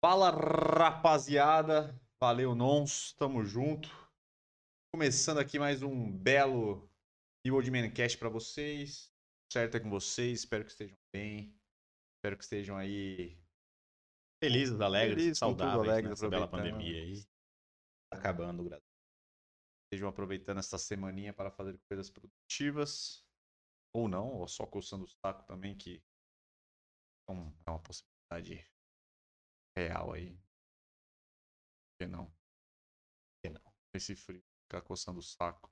Fala rapaziada, valeu nons, tamo junto. Começando aqui mais um belo Evil de Mancast pra vocês. Certo é com vocês, espero que estejam bem. Espero que estejam aí Felizes, alegres, tudo saudáveis alegre, nessa bela pandemia aí. Tá acabando, graças estejam aproveitando essa semaninha para fazer coisas produtivas. Ou não, ou só coçando o saco também, que é é uma possibilidade real aí. Por que não? Por que não? Esse frio, ficar coçando o saco,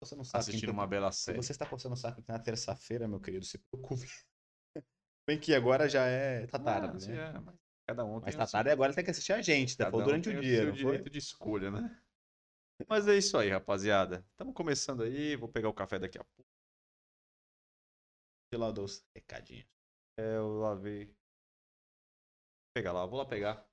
Você não sabe assistindo uma bela série. Se você está coçando o saco na terça-feira, meu querido, se preocupe. Bem que agora já é tá tarde, Mas, né? é, mas cada um Mas tem tá o seu- tarde e agora tem que assistir a gente, tá? cada um durante o dia, seu não foi? direito de escolha, né? Mas é isso aí, rapaziada. Estamos começando aí, vou pegar o café daqui a pouco. De lá dos recadinhos. É, eu lavei. Pegar lá, vou lá pegar.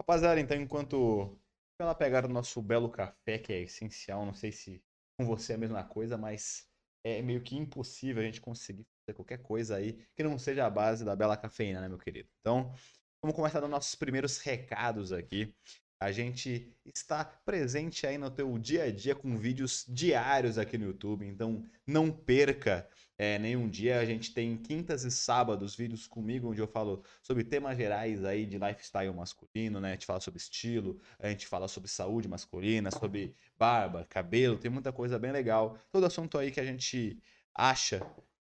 Rapaziada, então, enquanto ela pegar o nosso belo café, que é essencial, não sei se com você é a mesma coisa, mas é meio que impossível a gente conseguir fazer qualquer coisa aí que não seja a base da bela cafeína, né, meu querido? Então, vamos começar dando nossos primeiros recados aqui. A gente está presente aí no teu dia a dia com vídeos diários aqui no YouTube, então não perca é, nenhum dia. A gente tem quintas e sábados vídeos comigo, onde eu falo sobre temas gerais aí de lifestyle masculino, né? A gente fala sobre estilo, a gente fala sobre saúde masculina, sobre barba, cabelo, tem muita coisa bem legal. Todo assunto aí que a gente acha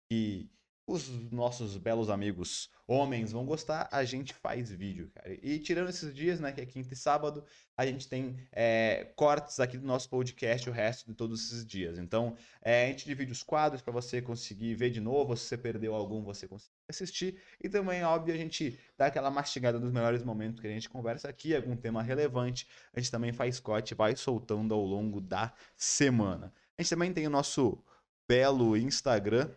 que os nossos belos amigos homens vão gostar, a gente faz vídeo, cara. E tirando esses dias, né, que é quinta e sábado, a gente tem é, cortes aqui do nosso podcast o resto de todos esses dias. Então, é, a gente divide os quadros para você conseguir ver de novo, se você perdeu algum, você conseguir assistir. E também, óbvio, a gente dá aquela mastigada nos melhores momentos que a gente conversa aqui, algum tema relevante. A gente também faz corte, vai soltando ao longo da semana. A gente também tem o nosso belo Instagram,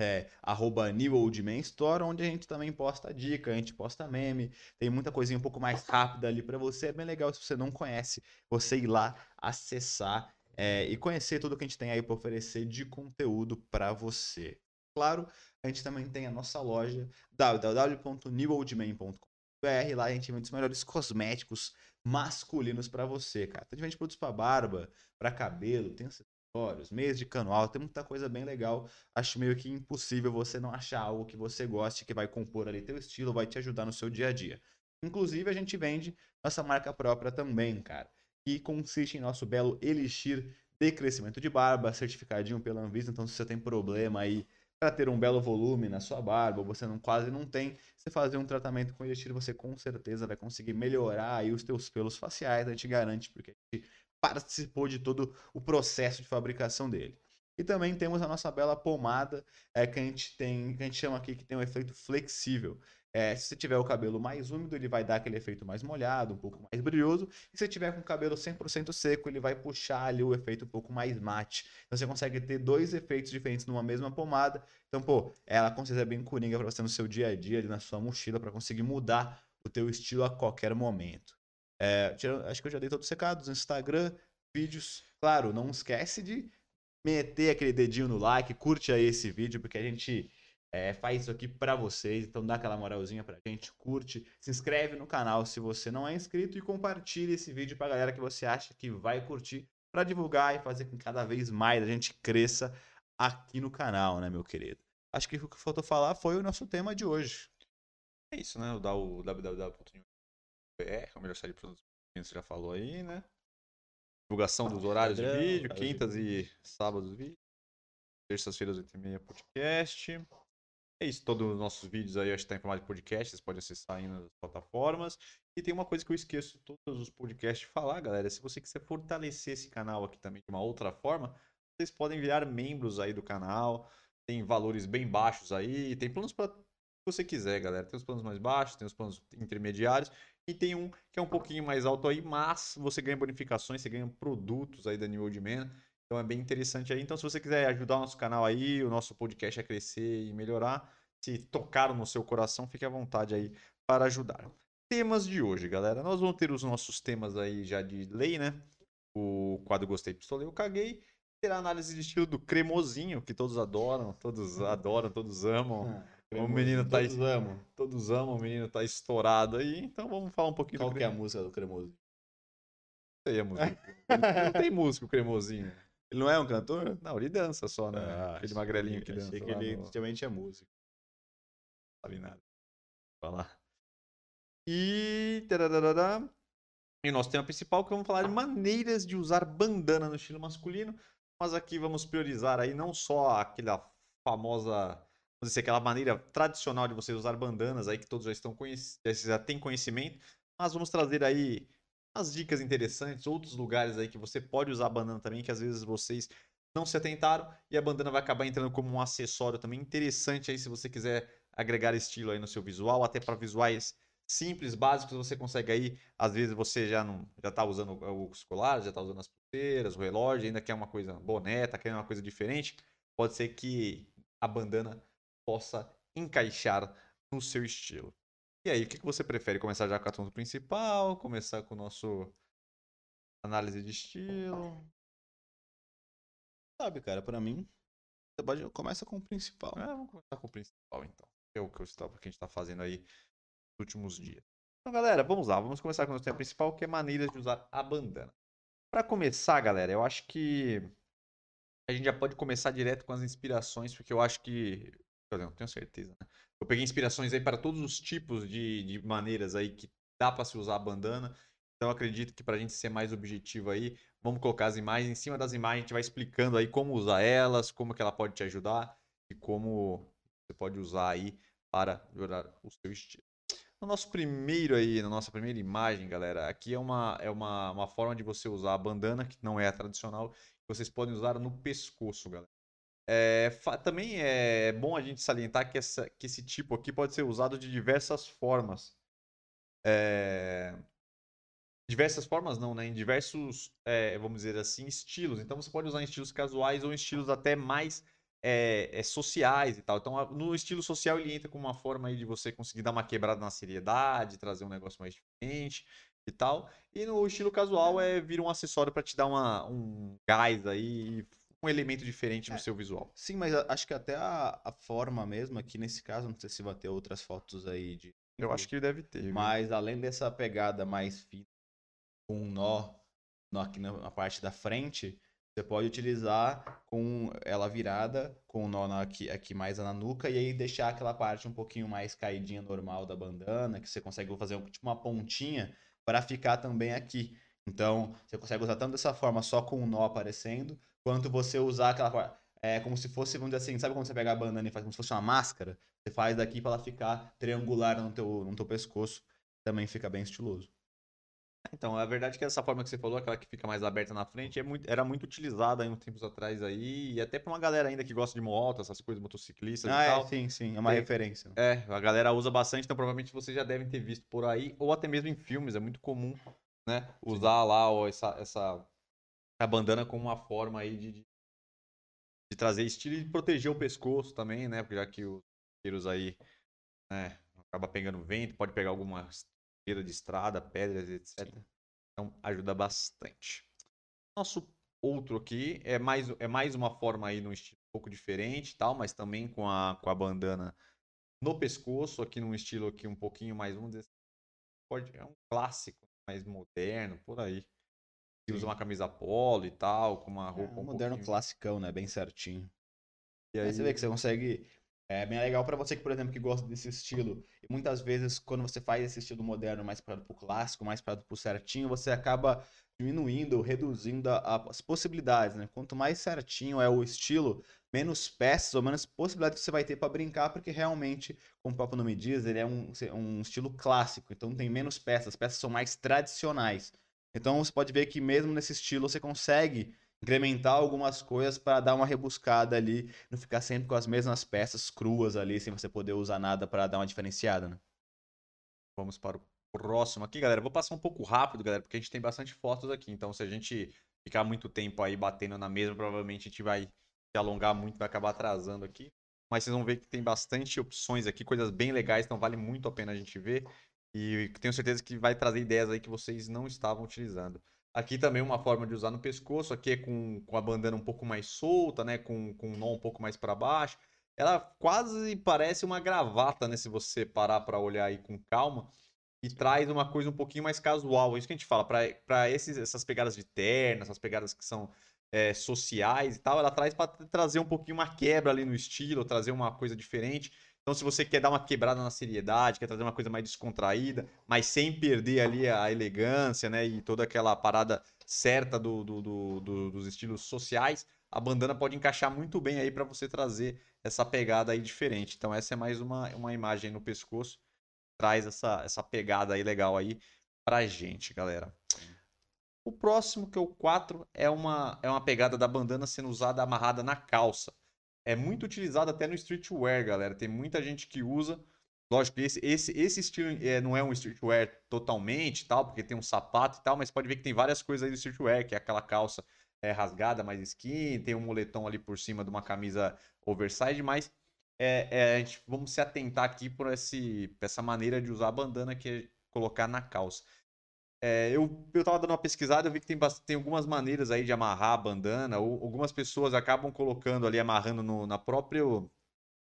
é, arroba New Old Man Store, onde a gente também posta dica, a gente posta meme, tem muita coisinha um pouco mais rápida ali para você. É bem legal se você não conhece, você ir lá acessar é, e conhecer tudo que a gente tem aí para oferecer de conteúdo para você. Claro, a gente também tem a nossa loja www.newoldman.com.br. Lá a gente vende os melhores cosméticos masculinos para você, cara. A gente produtos para barba, para cabelo, tem acessórios, meias de cano alto, tem muita coisa bem legal. Acho meio que impossível você não achar algo que você goste, que vai compor ali teu estilo, vai te ajudar no seu dia a dia. Inclusive, a gente vende nossa marca própria também, cara. Que consiste em nosso belo Elixir de crescimento de barba, certificadinho pela Anvisa. Então, se você tem problema aí para ter um belo volume na sua barba, você não quase não tem, você fazer um tratamento com Elixir, você com certeza vai conseguir melhorar aí os teus pelos faciais, a gente garante, porque a gente participou de todo o processo de fabricação dele. E também temos a nossa bela pomada, é, que a gente tem, que a gente chama aqui que tem um efeito flexível. É, se você tiver o cabelo mais úmido, ele vai dar aquele efeito mais molhado, um pouco mais brilhoso. E se você tiver com o cabelo 100% seco, ele vai puxar ali o efeito um pouco mais mate. Então você consegue ter dois efeitos diferentes numa mesma pomada. Então, pô, ela com certeza é bem coringa para você no seu dia a dia, ali na sua mochila, para conseguir mudar o teu estilo a qualquer momento. É, acho que eu já dei todos os recados, Instagram, vídeos. Claro, não esquece de meter aquele dedinho no like, curte aí esse vídeo, porque a gente é, faz isso aqui pra vocês. Então dá aquela moralzinha pra gente, curte, se inscreve no canal se você não é inscrito e compartilhe esse vídeo pra galera que você acha que vai curtir pra divulgar e fazer com que cada vez mais a gente cresça aqui no canal, né, meu querido? Acho que o que faltou falar foi o nosso tema de hoje. É isso, né? O www.new.br, o melhor site de produtos que você já falou aí, né? Divulgação dos horários de vídeo, quintas e sábados vídeo. Terças-feiras, 8h30, podcast. É isso, todos os nossos vídeos aí acho que tá em formato de podcast, vocês podem acessar aí nas plataformas. E tem uma coisa que eu esqueço todos os podcasts de falar, galera. Se você quiser fortalecer esse canal aqui também de uma outra forma, vocês podem virar membros aí do canal. Tem valores bem baixos aí, tem planos para você quiser, galera. Tem os planos mais baixos, tem os planos intermediários e tem um que é um pouquinho mais alto aí, mas você ganha bonificações, você ganha produtos aí da New Old Man. Então é bem interessante aí. Então, se você quiser ajudar o nosso canal aí, o nosso podcast a crescer e melhorar, se tocar no seu coração, fique à vontade aí para ajudar. Temas de hoje, galera. Nós vamos ter os nossos temas aí já de lei, né? O quadro Gostei, Pistolei, eu caguei. Ter a análise de estilo do cremosinho, que todos adoram, todos adoram, todos amam. O menino tá Todos amam. Todos amam, o menino tá estourado aí, então vamos falar um pouquinho Qual do que é a música do cremoso? Não sei a música. Não tem música o cremosinho. Ele não é um cantor? Não, ele dança só, né? Ah, Aquele magrelinho que dança. Achei que ele no- é músico. sabe nada. Falar. E. tararará. E o nosso tema principal que vamos falar de maneiras de usar bandana no estilo masculino. Mas aqui vamos priorizar aí não só aquela famosa. Vamos dizer, aquela maneira tradicional de você usar bandanas aí que todos já estão já têm conhecimento. Mas vamos trazer aí umas dicas interessantes, outros lugares aí que você pode usar bandana também, que às vezes vocês não se atentaram e a bandana vai acabar entrando como um acessório também interessante aí se você quiser agregar estilo aí no seu visual, até para visuais simples, básicos, você consegue aí, às vezes você já não já tá usando os colares, já tá usando as pulseiras, o relógio, ainda quer uma coisa boné, tá querendo uma coisa diferente, pode ser que a bandana possa encaixar no seu estilo. E aí, o que que você prefere? Começar já com o assunto principal, começar com o nosso análise de estilo? Sabe, cara, pra mim, você pode começa com o principal. É, vamos começar com o principal, então. Que é o que, eu estava, que a gente está fazendo aí nos últimos dias. Então, galera, vamos lá. Vamos começar com o nosso tema principal, que é maneiras de usar a bandana. Para começar, galera, eu acho que a gente já pode começar direto com as inspirações, porque eu acho que. Eu não tenho certeza, né? Eu peguei inspirações aí para todos os tipos de, de maneiras aí que dá para se usar a bandana. Então, acredito que para a gente ser mais objetivo aí, vamos colocar as imagens. Em cima das imagens, a gente vai explicando aí como usar elas, como que ela pode te ajudar e como você pode usar aí para melhorar o seu estilo. No nosso primeiro aí, na nossa primeira imagem, galera, aqui é uma, é uma, uma forma de você usar a bandana, que não é a tradicional, que vocês podem usar no pescoço, galera. É, também é bom a gente salientar que, essa, que esse tipo aqui pode ser usado de diversas formas. É, diversas formas não, né? Em diversos, é, vamos dizer assim, estilos. Então você pode usar em estilos casuais ou em estilos até mais é, é, sociais e tal. Então no estilo social ele entra como uma forma aí de você conseguir dar uma quebrada na seriedade, trazer um negócio mais diferente e tal. E no estilo casual é vira um acessório para te dar uma, um gás aí, um elemento diferente no É. seu visual. Sim, mas acho que até a, a forma mesmo, aqui nesse caso, não sei se vai ter outras fotos aí de. Eu acho que deve ter. viu? Mas além dessa pegada mais fina, com um nó, nó aqui na, na parte da frente, você pode utilizar com ela virada, com o nó aqui, aqui mais na nuca, e aí deixar aquela parte um pouquinho mais caidinha normal da bandana, que você consegue fazer um- tipo uma pontinha para ficar também aqui. Então, você consegue usar tanto dessa forma, só com o nó aparecendo, quanto você usar aquela. É como se fosse, vamos dizer assim, sabe quando você pega a bandana e faz como se fosse uma máscara? Você faz daqui para ela ficar triangular no teu, no teu pescoço. Também fica bem estiloso. Então, a verdade é que essa forma que você falou, aquela que fica mais aberta na frente, é muito, era muito utilizada aí uns tempos atrás aí, e até pra uma galera ainda que gosta de moto, essas coisas, motociclistas Ah, e é, tal. sim, sim. É uma Tem- referência. É, a galera usa bastante, então provavelmente vocês já devem ter visto por aí, ou até mesmo em filmes, é muito comum, né? Usar lá ó, essa, essa a bandana como uma forma aí de, de, trazer estilo e proteger o pescoço também, né? Porque já que os tiros aí, né, acaba pegando vento, pode pegar alguma esteira de estrada, pedras, etc. Então ajuda bastante. Nosso outro aqui é mais, é mais uma forma aí num estilo um pouco diferente tal, mas também com a, com a bandana no pescoço, aqui num estilo aqui um pouquinho mais, vamos dizer, assim, pode, é um clássico, mais moderno, por aí. Que usa uma camisa polo e tal, com uma É, roupa um um moderno pouquinho- classicão, né? Bem certinho. E Aí aí, você vê que você consegue. É bem legal pra você que, por exemplo, que gosta desse estilo. E muitas vezes, quando você faz esse estilo moderno mais para pro clássico, mais para pro certinho, você acaba diminuindo, reduzindo a- a- as possibilidades, né? Quanto mais certinho é o estilo, menos peças ou menos possibilidades você vai ter pra brincar, porque realmente, como o próprio nome diz, ele é um, um estilo clássico, então tem menos peças, as peças são mais tradicionais. Então você pode ver que mesmo nesse estilo você consegue incrementar algumas coisas para dar uma rebuscada ali, não ficar sempre com as mesmas peças cruas ali, sem você poder usar nada para dar uma diferenciada, né? vamos para o próximo aqui, galera. Vou passar um pouco rápido, galera, porque a gente tem bastante fotos aqui. Então, se a gente ficar muito tempo aí batendo na mesa, provavelmente a gente vai se alongar muito, vai acabar atrasando aqui. Mas vocês vão ver que tem bastante opções aqui, coisas bem legais, então vale muito a pena a gente ver. E tenho certeza que vai trazer ideias aí que vocês não estavam utilizando. Aqui também uma forma de usar no pescoço, aqui é com, com a bandana um pouco mais solta, né? Com, com o nó um pouco mais para baixo. ela quase parece uma gravata, né? Se você parar para olhar aí com calma. E traz uma coisa um pouquinho mais casual. É isso que a gente fala. Para essas pegadas de terno, essas pegadas que são é, sociais e tal, ela traz para trazer um pouquinho uma quebra ali no estilo, trazer uma coisa diferente. Então, se você quer dar uma quebrada na seriedade, quer trazer uma coisa mais descontraída, mas sem perder ali a elegância, né? E toda aquela parada certa do, do, do, do dos estilos sociais, a bandana pode encaixar muito bem aí para você trazer essa pegada aí diferente. Então, essa é mais uma, uma imagem no pescoço, traz essa, essa pegada aí legal aí pra gente, galera. O próximo, que é o 4, é uma, é uma pegada da bandana sendo usada amarrada na calça. É muito utilizado até no streetwear, galera. Tem muita gente que usa. Lógico que esse, esse, esse estilo é, não é um streetwear totalmente, tal, porque tem um sapato e tal, mas pode ver que tem várias coisas aí do streetwear, que é aquela calça é, rasgada, mais skin, tem um moletom ali por cima de uma camisa oversize, mas é, é, a gente, vamos se atentar aqui por, esse, essa maneira de usar a bandana que é colocar na calça. É, eu, eu tava dando uma pesquisada, eu vi que tem, tem algumas maneiras aí de amarrar a bandana, ou algumas pessoas acabam colocando ali, amarrando no, na própria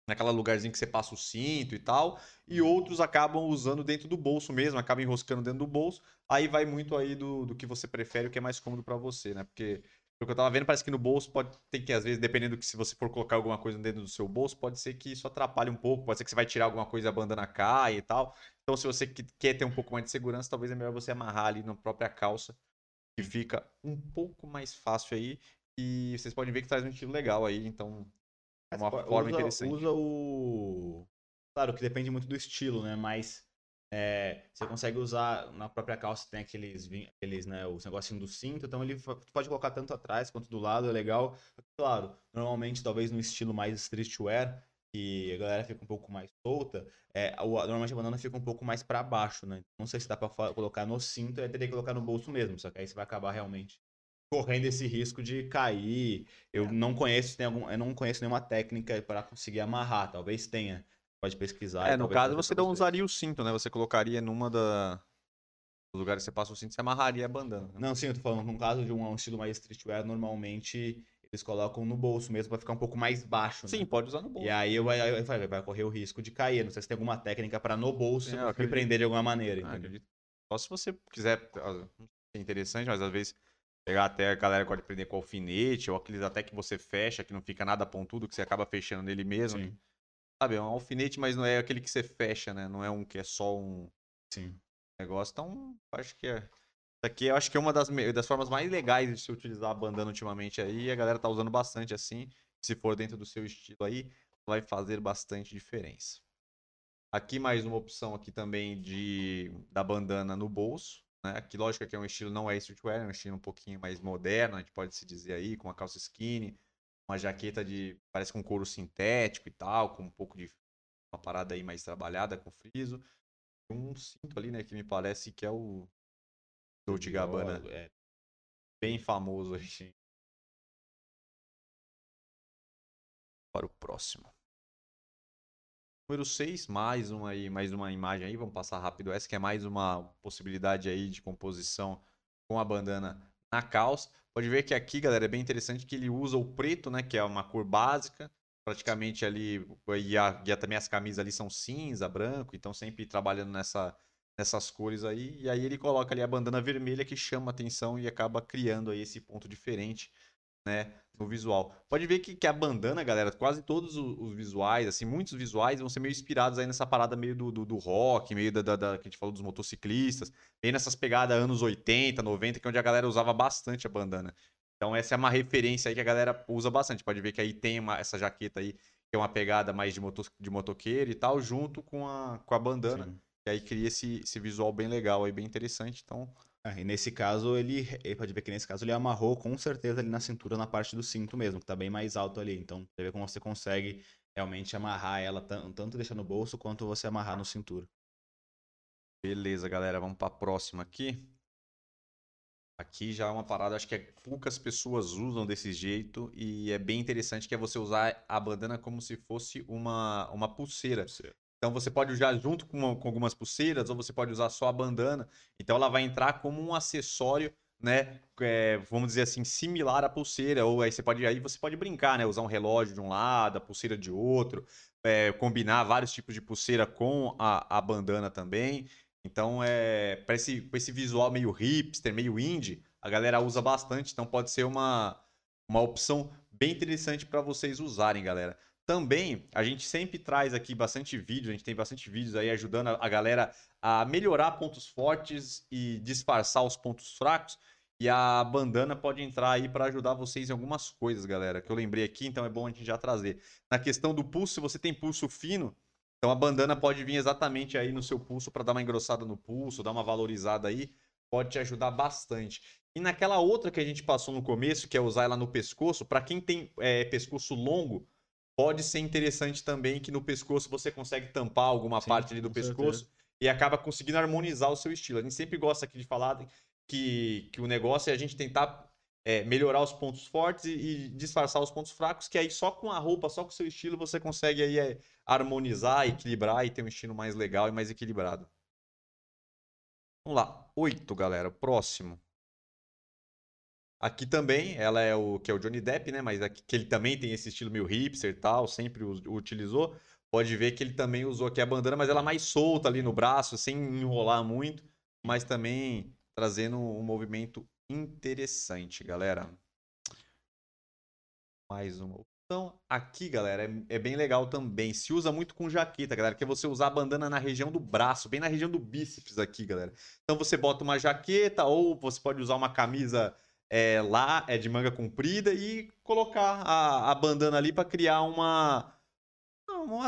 naquela lugarzinho que você passa o cinto e tal, e uhum. outros acabam usando dentro do bolso mesmo, acabam enroscando dentro do bolso. Aí vai muito aí do, do que você prefere, o que é mais cômodo para você, né? Porque pelo que eu tava vendo, parece que no bolso pode ter que, às vezes, dependendo do que se você for colocar alguma coisa dentro do seu bolso, pode ser que isso atrapalhe um pouco, pode ser que você vai tirar alguma coisa e a bandana cai e tal. Então, se você quer ter um pouco mais de segurança, talvez é melhor você amarrar ali na própria calça, que fica um pouco mais fácil aí. E vocês podem ver que traz um estilo legal aí, então é uma forma usa, interessante. Usa o. Claro que depende muito do estilo, né? Mas é, você consegue usar na própria calça, tem aqueles, aqueles né, os negocinhos do cinto, então ele pode colocar tanto atrás quanto do lado, é legal. Claro, normalmente, talvez no estilo mais streetwear, que a galera fica um pouco mais solta, é, normalmente a banana fica um pouco mais para baixo, né? Não sei se dá para colocar no cinto, aí teria que colocar no bolso mesmo, só que aí você vai acabar realmente correndo esse risco de cair. Eu é. não conheço, tem algum, eu não conheço nenhuma técnica para conseguir amarrar, talvez tenha. Pode pesquisar. É, no caso você não usaria o cinto, né? Você colocaria numa da dos lugares que você passa o cinto, você amarraria a bandana. Né? Não, sim, eu tô falando, no caso de um, um estilo mais streetwear, normalmente eles colocam no bolso mesmo para ficar um pouco mais baixo. Sim, né? pode usar no bolso. E aí vai, vai, vai, correr o risco de cair. Não sei se tem alguma técnica para no bolso é, me prender de alguma maneira. Ah, acredito. Só se você quiser, é interessante, mas às vezes pegar até a galera pode prender com alfinete, ou aqueles até que você fecha, que não fica nada pontudo, que você acaba fechando nele mesmo. Sim. Sabe, é um alfinete, mas não é aquele que você fecha, né? Não é um que é só um Sim. negócio. Então, acho que é. Isso aqui eu acho que é uma das, das formas mais legais de se utilizar a bandana ultimamente aí. E a galera tá usando bastante assim. Se for dentro do seu estilo aí, vai fazer bastante diferença. Aqui mais uma opção aqui também de da bandana no bolso. Né? Aqui, lógico que é um estilo não é streetwear, é um estilo um pouquinho mais moderno, a gente pode se dizer aí, com a calça skinny, uma jaqueta de. parece com couro sintético e tal, com um pouco de. uma parada aí mais trabalhada com friso. Um cinto ali, né, que me parece que é o. Dolce Gabbana. É bem famoso aí. Para o próximo. Número 6, mais uma, aí, mais uma imagem aí, vamos passar rápido essa, que é mais uma possibilidade aí de composição com a bandana na calça. Pode ver que aqui, galera, é bem interessante que ele usa o preto, né? Que é uma cor básica. Praticamente ali, e, a, e também as camisas ali são cinza, branco, então sempre trabalhando nessa, nessas cores aí. E aí ele coloca ali a bandana vermelha que chama atenção e acaba criando aí esse ponto diferente né, no visual. Pode ver que, que a bandana, galera, quase todos os, os, visuais, assim, muitos visuais vão ser meio inspirados aí nessa parada meio do, do, do rock, meio da, da, da, que a gente falou dos motociclistas, meio nessas pegadas anos 80, 90, que é onde a galera usava bastante a bandana. Então essa é uma referência aí que a galera usa bastante. Pode ver que aí tem uma, essa jaqueta aí, que é uma pegada mais de, moto, de motoqueiro e tal, junto com a, com a bandana. Sim. E aí cria esse, esse visual bem legal aí, bem interessante. Então, é, e nesse caso, ele, ele pode ver que nesse caso ele amarrou com certeza ali na cintura, na parte do cinto mesmo, que tá bem mais alto ali. Então, você vê como você consegue realmente amarrar ela, tanto deixar no bolso, quanto você amarrar no cintura. Beleza, galera, vamos para a próxima aqui. Aqui já é uma parada, acho que é, poucas pessoas usam desse jeito e é bem interessante que é você usar a bandana como se fosse uma, uma pulseira. pulseira. Então você pode usar junto com, com, algumas pulseiras ou você pode usar só a bandana. Então ela vai entrar como um acessório né? é, vamos dizer assim, similar à pulseira. Ou aí você pode, aí você pode brincar, né? Usar um relógio de um lado, a pulseira de outro, é, combinar vários tipos de pulseira com a, a bandana também. Então, é, para esse, esse visual meio hipster, meio indie, a galera usa bastante. Então, pode ser uma, uma opção bem interessante para vocês usarem, galera. Também, a gente sempre traz aqui bastante vídeo, a gente tem bastante vídeos aí ajudando a galera a melhorar pontos fortes e disfarçar os pontos fracos. E a bandana pode entrar aí para ajudar vocês em algumas coisas, galera, que eu lembrei aqui, então é bom a gente já trazer. Na questão do pulso, se você tem pulso fino, então a bandana pode vir exatamente aí no seu pulso para dar uma engrossada no pulso, dar uma valorizada aí, pode te ajudar bastante. E naquela outra que a gente passou no começo, que é usar ela no pescoço, para quem tem é, pescoço longo, pode ser interessante também que no pescoço você consegue tampar alguma Sim, parte ali do pescoço certeza. e acaba conseguindo harmonizar o seu estilo. A gente sempre gosta aqui de falar que, que o negócio é a gente tentar é, melhorar os pontos fortes e, e, disfarçar os pontos fracos, que aí só com a roupa, só com o seu estilo, você consegue aí é, harmonizar, equilibrar e ter um estilo mais legal e mais equilibrado. Vamos lá, oito, galera. Próximo. Aqui também, ela é o que é o Johnny Depp, né? Mas aqui que ele também tem esse estilo meio hipster e tal, sempre o, o utilizou. Pode ver que ele também usou aqui a bandana, mas ela mais solta ali no braço, sem enrolar muito, mas também trazendo um movimento interessante, galera. Mais uma opção. Aqui, galera, é, é, bem legal também. Se usa muito com jaqueta, galera, que é você usar a bandana na região do braço, bem na região do bíceps aqui, galera. Então você bota uma jaqueta ou você pode usar uma camisa é, lá, é de manga comprida e colocar a, a bandana ali para criar uma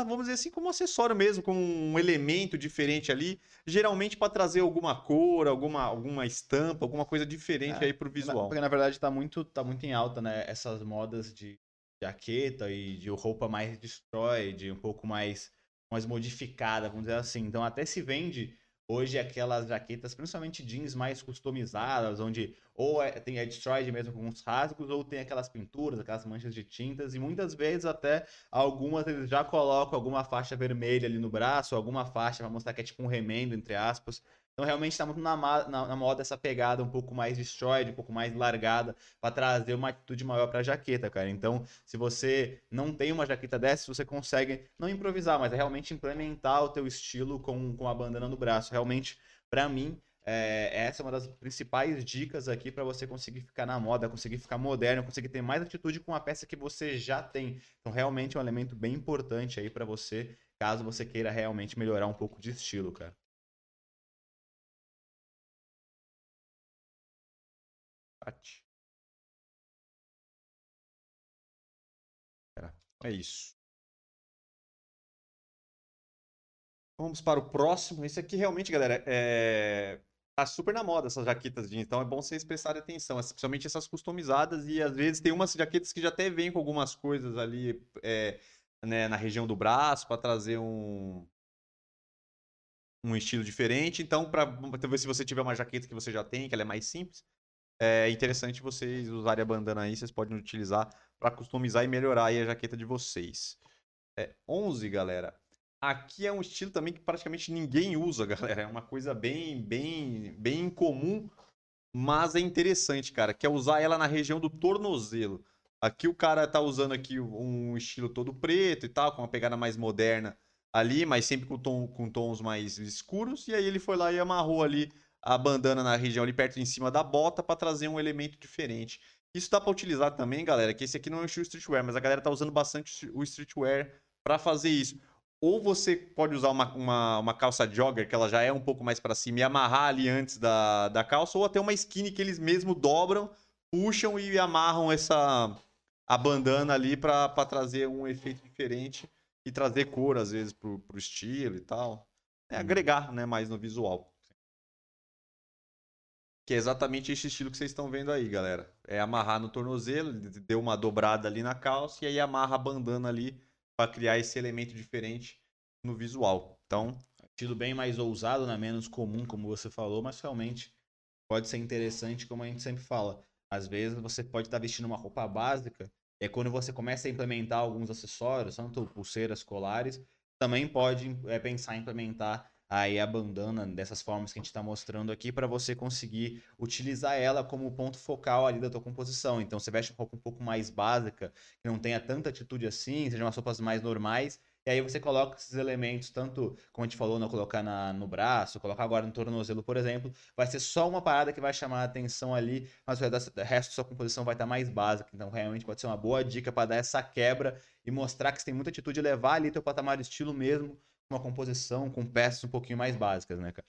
vamos dizer assim, como um acessório mesmo, como um elemento diferente ali, geralmente para trazer alguma cor, alguma, alguma estampa, alguma coisa diferente é, aí pro visual. Porque na verdade tá muito, tá muito em alta, né, essas modas de jaqueta e de roupa mais destroyed, um pouco mais, mais modificada, vamos dizer assim. Então até se vende Hoje aquelas jaquetas, principalmente jeans mais customizadas, onde ou é, tem é destroyed mesmo com uns rasgos, ou tem aquelas pinturas, aquelas manchas de tintas, e muitas vezes até algumas eles já colocam alguma faixa vermelha ali no braço, alguma faixa para mostrar que é tipo um remendo, entre aspas. Então realmente está muito na, na, na, moda essa pegada um pouco mais destroyed, um pouco mais largada, para trazer uma atitude maior para a jaqueta, cara. Então, se você não tem uma jaqueta dessa, você consegue não improvisar, mas é realmente implementar o teu estilo com, com a bandana no braço. Realmente, para mim, é, essa é uma das principais dicas aqui para você conseguir ficar na moda, conseguir ficar moderno, conseguir ter mais atitude com a peça que você já tem. Então, realmente é um elemento bem importante aí para você, caso você queira realmente melhorar um pouco de estilo, cara. Chat. É isso. Vamos para o próximo. Esse aqui realmente, galera, é... tá super na moda essas jaquetas jeans, então é bom vocês prestarem atenção, especialmente essas customizadas e às vezes tem umas jaquetas que já até vêm com algumas coisas ali é, né, na região do braço para trazer um um estilo diferente. Então, para se você tiver uma jaqueta que você já tem, que ela é mais simples, é interessante vocês usarem a bandana aí, vocês podem utilizar para customizar e melhorar a jaqueta de vocês. É, 11, galera. Aqui é um estilo também que praticamente ninguém usa, galera. É uma coisa bem, bem, bem incomum, mas é interessante, cara, que é usar ela na região do tornozelo. Aqui o cara tá usando aqui um estilo todo preto e tal, com uma pegada mais moderna ali, mas sempre com, tom, com tons mais escuros. E aí ele foi lá e amarrou ali a bandana na região ali perto em cima da bota para trazer um elemento diferente. Isso dá para utilizar também, galera, que esse aqui não é um estilo streetwear, mas a galera tá usando bastante o streetwear para fazer isso. Ou você pode usar uma, uma, uma, calça jogger, que ela já é um pouco mais para cima, e amarrar ali antes da, da calça, ou até uma skinny que eles mesmo dobram, puxam e amarram essa a bandana ali para trazer um efeito diferente e trazer cor, às vezes, pro, pro estilo e tal. É agregar né, mais no visual. Que é exatamente esse estilo que vocês estão vendo aí, galera. É amarrar no tornozelo, deu uma dobrada ali na calça e aí amarra a bandana ali para criar esse elemento diferente no visual. Então, estilo bem mais ousado, né? menos comum, como você falou, mas realmente pode ser interessante, como a gente sempre fala. Às vezes você pode estar vestindo uma roupa básica, e quando você começa a implementar alguns acessórios, tanto pulseiras, colares, também pode é, pensar em implementar aí a bandana dessas formas que a gente está mostrando aqui para você conseguir utilizar ela como ponto focal ali da tua composição. Então você veste uma roupa um pouco mais básica, que não tenha tanta atitude assim, sejam umas roupas mais normais, e aí você coloca esses elementos, tanto como a gente falou, não colocar na, no braço, colocar agora no tornozelo, por exemplo, vai ser só uma parada que vai chamar a atenção ali, mas o resto da sua composição vai estar mais básica. Então, realmente pode ser uma boa dica para dar essa quebra e mostrar que você tem muita atitude de levar ali teu patamar de estilo mesmo, uma composição, com peças um pouquinho mais básicas, né, cara?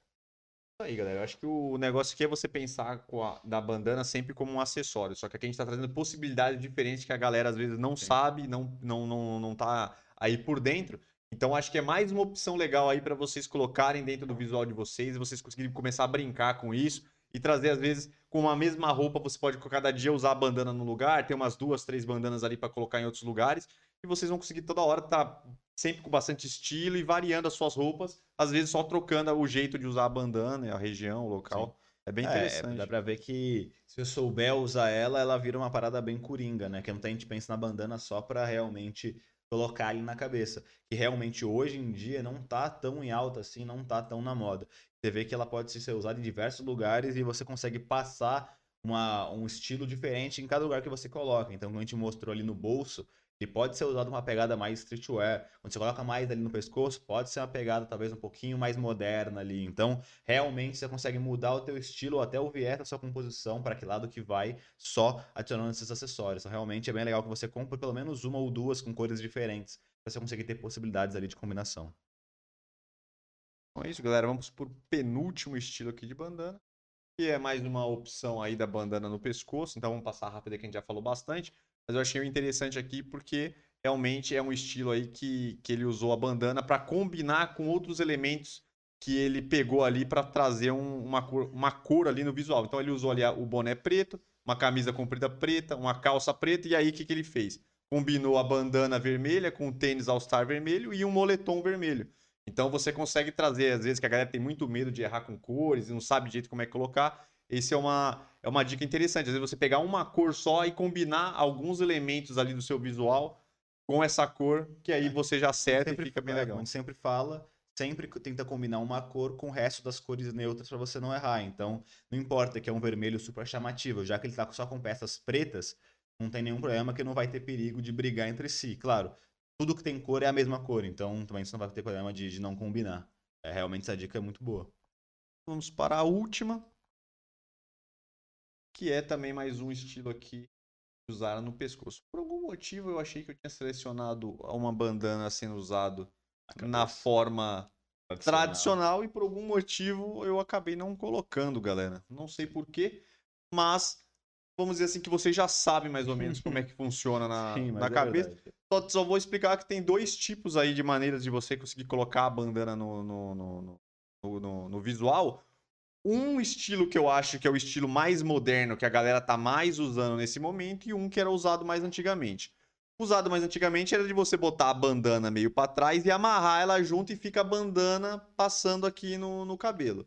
Isso aí, galera. Eu acho que o negócio aqui é você pensar a, da bandana sempre como um acessório. Só que aqui a gente está trazendo possibilidades diferentes que a galera às vezes não Sim. sabe, não, não, não, não tá aí por dentro. Então acho que é mais uma opção legal aí para vocês colocarem dentro do visual de vocês, vocês conseguirem começar a brincar com isso e trazer às vezes com a mesma roupa você pode cada dia usar a bandana no lugar, ter umas duas, três bandanas ali para colocar em outros lugares e vocês vão conseguir toda hora estar tá sempre com bastante estilo e variando as suas roupas, às vezes só trocando o jeito de usar a bandana, a região, o local. Sim. É bem é, interessante. É, dá pra ver que se eu souber usar ela, ela vira uma parada bem coringa, né? Que muita gente pensa na bandana só pra realmente colocar ali na cabeça. Que realmente hoje em dia não tá tão em alta assim, não tá tão na moda. Você vê que ela pode ser usada em diversos lugares e você consegue passar uma, um estilo diferente em cada lugar que você coloca. Então, como a gente mostrou ali no bolso, ele pode ser usado uma pegada mais streetwear. Quando você coloca mais ali no pescoço, pode ser uma pegada talvez um pouquinho mais moderna ali. Então, realmente você consegue mudar o teu estilo ou até o viés da sua composição para que lado que vai, só adicionando esses acessórios. Então, realmente é bem legal que você compre pelo menos uma ou duas com cores diferentes para você conseguir ter possibilidades ali de combinação. Então é isso, galera. Vamos por penúltimo estilo aqui de bandana, que é mais uma opção aí da bandana no pescoço. Então vamos passar rápido que a gente já falou bastante. Mas eu achei interessante aqui porque realmente é um estilo aí que, que ele usou a bandana para combinar com outros elementos que ele pegou ali para trazer um, uma, cor, uma cor ali no visual. Então ele usou ali o boné preto, uma camisa comprida preta, uma calça preta, e aí o que, que ele fez? Combinou a bandana vermelha com o tênis All-Star vermelho e um moletom vermelho. Então você consegue trazer, às vezes, que a galera tem muito medo de errar com cores e não sabe de jeito como é que colocar. Esse é uma, é uma dica interessante. Às vezes você pegar uma cor só e combinar alguns elementos ali do seu visual com essa cor, que aí é. você já acerta sempre, e fica bem legal. A gente sempre fala, sempre tenta combinar uma cor com o resto das cores neutras para você não errar. Então, não importa que é um vermelho super chamativo, já que ele está só com peças pretas, não tem nenhum problema que não vai ter perigo de brigar entre si. Claro, tudo que tem cor é a mesma cor, então também você não vai ter problema de, de não combinar. É, realmente essa dica é muito boa. Vamos para a última, que é também mais um estilo aqui que usaram no pescoço. Por algum motivo eu achei que eu tinha selecionado uma bandana sendo usado na forma tradicional. tradicional. e por algum motivo eu acabei não colocando, galera. Não sei porquê, mas vamos dizer assim que vocês já sabem mais ou menos como é que funciona na, Sim, na é cabeça. Só, só, vou explicar que tem dois tipos aí de maneiras de você conseguir colocar a bandana no, no, no, no, no visual um estilo que eu acho que é o estilo mais moderno, que a galera tá mais usando nesse momento, e um que era usado mais antigamente. Usado mais antigamente era de você botar a bandana meio para trás e amarrar ela junto e fica a bandana passando aqui no, no cabelo.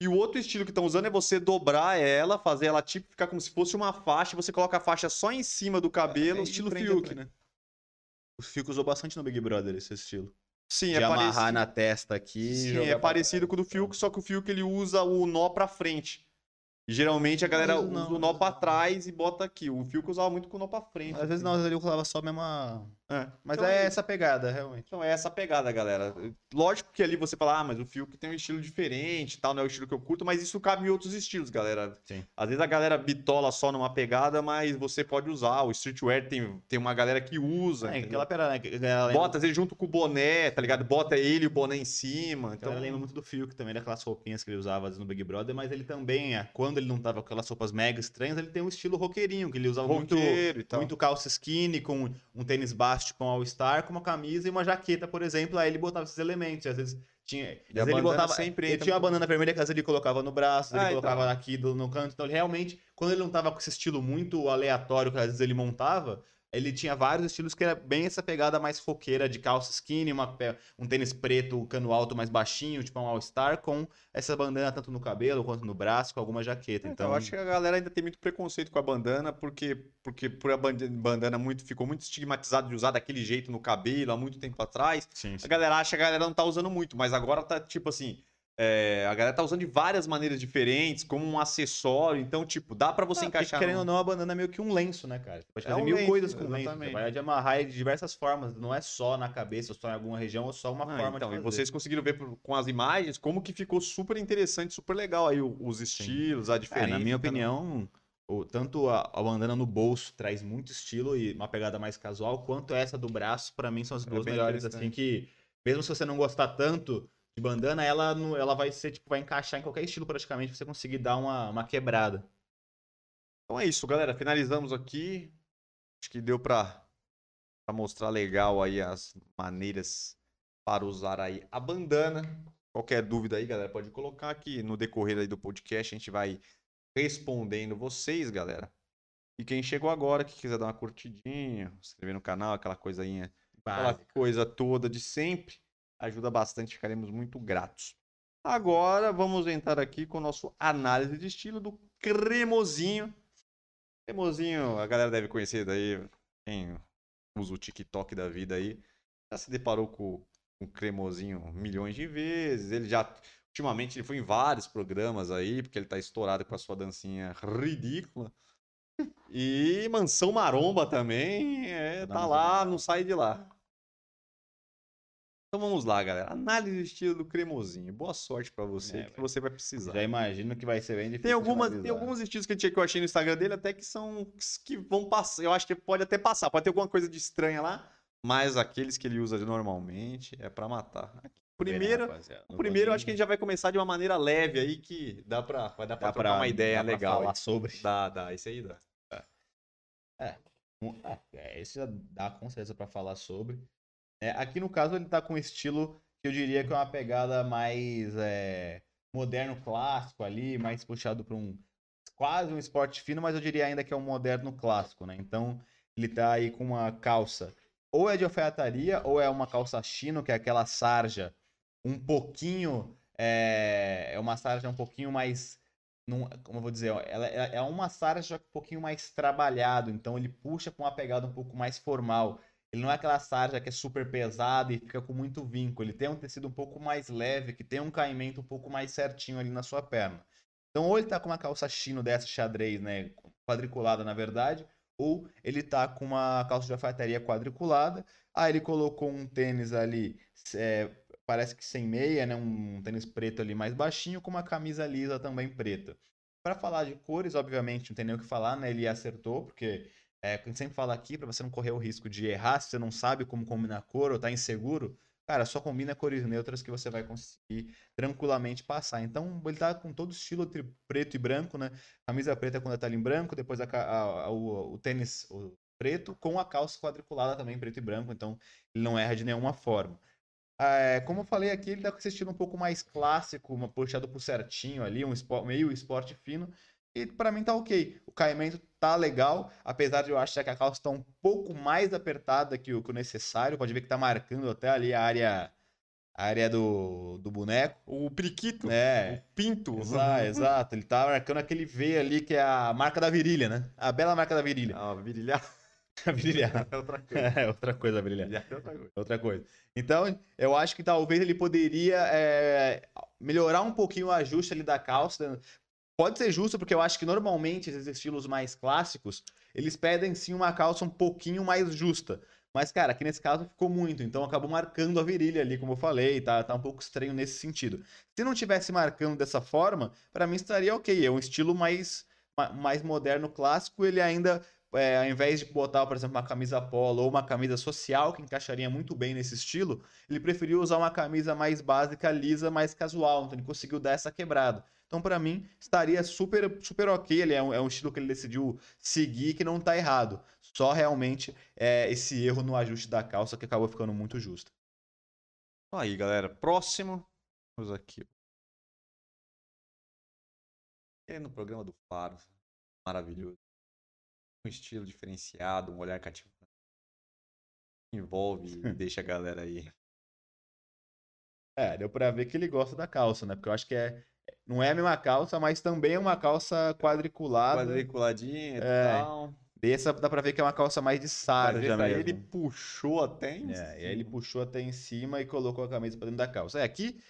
E o outro estilo que estão usando é você dobrar ela, fazer ela tipo ficar como se fosse uma faixa, você coloca a faixa só em cima do cabelo, é, é estilo Fiuk, né? O Fiuk usou bastante no Big Brother esse estilo. Sim, de é amarrar parecido. na testa aqui. Sim, é parecido com o do Fiuk, só que o Fiuk ele usa o nó pra frente. Geralmente a galera não, usa o nó pra trás e bota aqui. O Fiuk usava muito com o nó pra frente. Às vezes não, ele usava só a mesma é. Mas então, é, é essa pegada, realmente. Então é essa pegada, galera. Lógico que ali você fala, ah, mas o Fiuk tem um estilo diferente tal, não é o estilo que eu curto, mas isso cabe em outros estilos, galera. Sim. Às vezes a galera bitola só numa pegada, mas você pode usar. O streetwear tem, tem uma galera que usa. É, aquela pera, né? Bota, às vezes, junto com o boné, tá ligado? Bota ele e o boné em cima. Então... lembra muito do Fiuk também, daquelas roupinhas que ele usava no Big Brother, mas ele também, é, quando ele não tava com aquelas roupas mega estranhas, ele tem um estilo roqueirinho, que ele usava Roqueiro muito, muito calça skinny, com um tênis baixo, tipo um All-Star, com uma camisa e uma jaqueta, por exemplo, aí ele botava esses elementos. E às vezes tinha. Às vezes ele botava. Sempre ele tinha uma banana vermelha que às vezes ele colocava no braço, ah, ele colocava então. aqui do, no canto. Então, ele realmente, quando ele não tava com esse estilo muito aleatório que às vezes ele montava, ele tinha vários estilos que era bem essa pegada mais roqueira de calça skinny, uma, um tênis preto, cano alto mais baixinho, tipo um All-Star, com essa bandana tanto no cabelo quanto no braço, com alguma jaqueta. Então, então, eu acho que a galera ainda tem muito preconceito com a bandana, porque, porque por a bandana muito, ficou muito estigmatizado de usar daquele jeito no cabelo há muito tempo atrás. Sim, sim. A galera acha que a galera não tá usando muito, mas agora tá tipo assim É, a galera tá usando de várias maneiras diferentes, como um acessório. Então, tipo, dá pra você Ah, porque, encaixar. Querendo ou não, a bandana é meio que um lenço, né, cara? Você pode É fazer um mil lenço, coisas com lenço. Você exatamente. pode amarrar ele de diversas formas. Não é só na cabeça, ou só em alguma região, ou só uma Ah, forma então, de e fazer. vocês conseguiram ver com as imagens como que ficou super interessante, super legal aí os estilos, a É, diferença. na minha um. opinião, o, tanto a, a bandana no bolso traz muito estilo e uma pegada mais casual, quanto essa do braço, pra mim, são as É duas melhores, assim, que mesmo se você não gostar tanto de bandana, ela, ela vai ser, tipo, vai encaixar em qualquer estilo praticamente, pra você conseguir dar uma, uma quebrada. Então é isso, galera. Finalizamos aqui. Acho que deu pra, pra mostrar legal aí as maneiras para usar aí a bandana. Qualquer dúvida aí, galera, pode colocar aqui no decorrer aí do podcast. A gente vai respondendo vocês, galera. E quem chegou agora, que quiser dar uma curtidinha, se inscrever no canal, aquela coisinha, aquela Básica. coisa toda de sempre, ajuda bastante, ficaremos muito gratos. Agora vamos entrar aqui com o nosso análise de estilo do cremosinho. Cremosinho, a galera deve conhecer daí, quem usa o TikTok da vida aí, já se deparou com o cremosinho milhões de vezes. Ele já, ultimamente, ele foi em vários programas aí, porque ele tá estourado com a sua dancinha ridícula. E Mansão Maromba também, é, tá lá, não sai de lá. Então vamos lá, galera. Análise do estilo do cremosinho. Boa sorte pra você, É, que você vai precisar. Já imagino que vai ser bem difícil. Tem, de algumas, tem alguns estilos que, eu achei no Instagram dele até que são que vão passar. Eu acho que pode até passar, pode ter alguma coisa de estranha lá, mas aqueles que ele usa normalmente é pra matar. Primeiro, Rapaziada, o primeiro eu acho que a gente já vai começar de uma maneira leve aí que dá pra, vai dar pra Dá trocar pra- uma ideia dá pra legal. falar sobre. Dá, dá, esse aí dá. É, é, esse já dá com certeza pra falar sobre. É, aqui no caso ele tá com um estilo que eu diria que é uma pegada mais é, moderno clássico ali, mais puxado para um quase um esporte fino, mas eu diria ainda que é um moderno clássico, né? Então ele tá aí com uma calça ou é de alfaiataria ou é uma calça chino, que é aquela sarja um pouquinho é, é uma sarja um pouquinho mais não- como eu vou dizer, ela é uma sarja um pouquinho mais trabalhado, então ele puxa com uma pegada um pouco mais formal. Ele não é aquela sarja que é super pesada e fica com muito vinco. Ele tem um tecido um pouco mais leve, que tem um caimento um pouco mais certinho ali na sua perna. Então, ou ele tá com uma calça chino dessa xadrez, né, quadriculada na verdade, ou ele tá com uma calça de alfaiataria quadriculada. Aí ele colocou um tênis ali, é, parece que sem meia, né, um tênis preto ali mais baixinho, com uma camisa lisa também preta. Para falar de cores, obviamente, não tem nem o que falar, né? Ele acertou, porque é, a gente sempre fala aqui, para você não correr o risco de errar, se você não sabe como combinar cor ou tá inseguro, cara, só combina cores neutras que você vai conseguir tranquilamente passar. Então, ele tá com todo o estilo preto e branco, né? Camisa preta com detalhe em branco, depois a a- a- o, o tênis o preto, com a calça quadriculada também preto e branco, então ele não erra de nenhuma forma. É, como eu falei aqui, ele tá com esse estilo um pouco mais clássico, uma puxado pro certinho ali, um espo- meio esporte fino. E pra mim tá ok. O caimento tá legal, apesar de eu achar que a calça tá um pouco mais apertada que o, que o necessário. Pode ver que tá marcando até ali a área, a área do, do boneco. O periquito, É, o pinto. exa- exato. Ele tá marcando aquele V ali que é a marca da virilha, né? A bela marca da virilha. Ah, virilhar A virilha. é outra coisa. É outra coisa, a virilha. É outra coisa. outra coisa. Então, eu acho que talvez ele poderia é, melhorar um pouquinho o ajuste ali da calça. Pode ser justo, porque eu acho que normalmente esses estilos mais clássicos, eles pedem sim uma calça um pouquinho mais justa. Mas, cara, aqui nesse caso ficou muito, então acabou marcando a virilha ali, como eu falei, tá, tá um pouco estranho nesse sentido. Se não tivesse marcando dessa forma, pra mim estaria ok. É um estilo mais, ma- mais moderno, clássico, ele ainda é, ao invés de botar, por exemplo, uma camisa polo ou uma camisa social que encaixaria muito bem nesse estilo, ele preferiu usar uma camisa mais básica, lisa, mais casual. Então ele conseguiu dar essa quebrada. Então, pra mim, estaria super, super ok. Ele é um, é um estilo que ele decidiu seguir que não tá errado. Só realmente é, esse erro no ajuste da calça que acabou ficando muito justo. Então aí, galera. Próximo. Vamos aqui. É no programa do Faro. Maravilhoso. Um estilo diferenciado, um olhar cativante. Envolve e deixa a galera aí. É, deu pra ver que ele gosta da calça, né? Porque eu acho que é. Não é a mesma calça, mas também é uma calça quadriculada. Quadriculadinha e É. tal. Dessa dá pra ver que é uma calça mais de sarja mesmo. ele puxou até em É, aí ele cima. puxou até em cima e colocou a camisa pra dentro da calça. É, aqui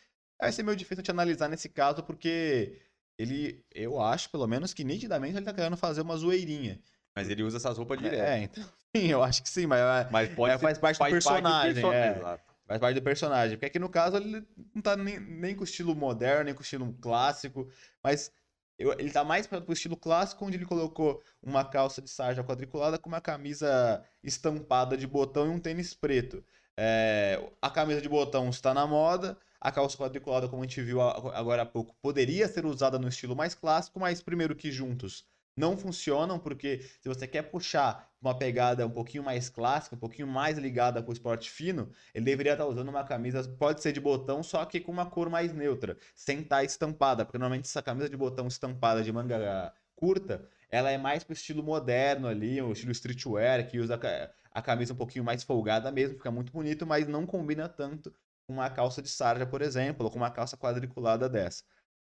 Vai ser meio difícil de analisar nesse caso, porque ele, eu acho, pelo menos, que nitidamente ele tá querendo fazer uma zoeirinha. Mas ele usa essas roupas direto. É, então, sim, eu acho que sim, mas, Mas pode é, faz parte do personagem. perso- é. Exato. Faz parte do personagem. Porque aqui no caso ele não tá nem, nem com estilo moderno, nem com estilo clássico, mas eu- ele tá mais para o estilo clássico, onde ele colocou uma calça de sarja quadriculada com uma camisa estampada de botão e um tênis preto. É, a camisa de botão está na moda, a calça quadriculada, como a gente viu agora há pouco, poderia ser usada no estilo mais clássico, mas primeiro que juntos não funcionam, porque se você quer puxar uma pegada um pouquinho mais clássica, um pouquinho mais ligada com o esporte fino, ele deveria estar usando uma camisa, pode ser de botão, só que com uma cor mais neutra, sem estar estampada, porque normalmente essa camisa de botão estampada de manga curta, ela é mais pro estilo moderno ali, o estilo streetwear, que usa a ca- a camisa um pouquinho mais folgada mesmo, fica muito bonito, mas não combina tanto com uma calça de sarja, por exemplo, ou com uma calça quadriculada dessa.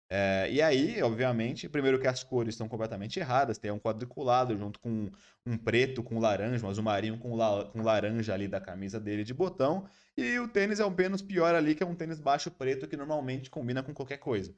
É, e aí, obviamente, primeiro que as cores estão completamente erradas, tem um quadriculado junto com um preto com laranja, um azul marinho com, la- com laranja ali da camisa dele de botão, e o tênis é o menos pior ali, que é um tênis baixo preto que normalmente combina com qualquer coisa.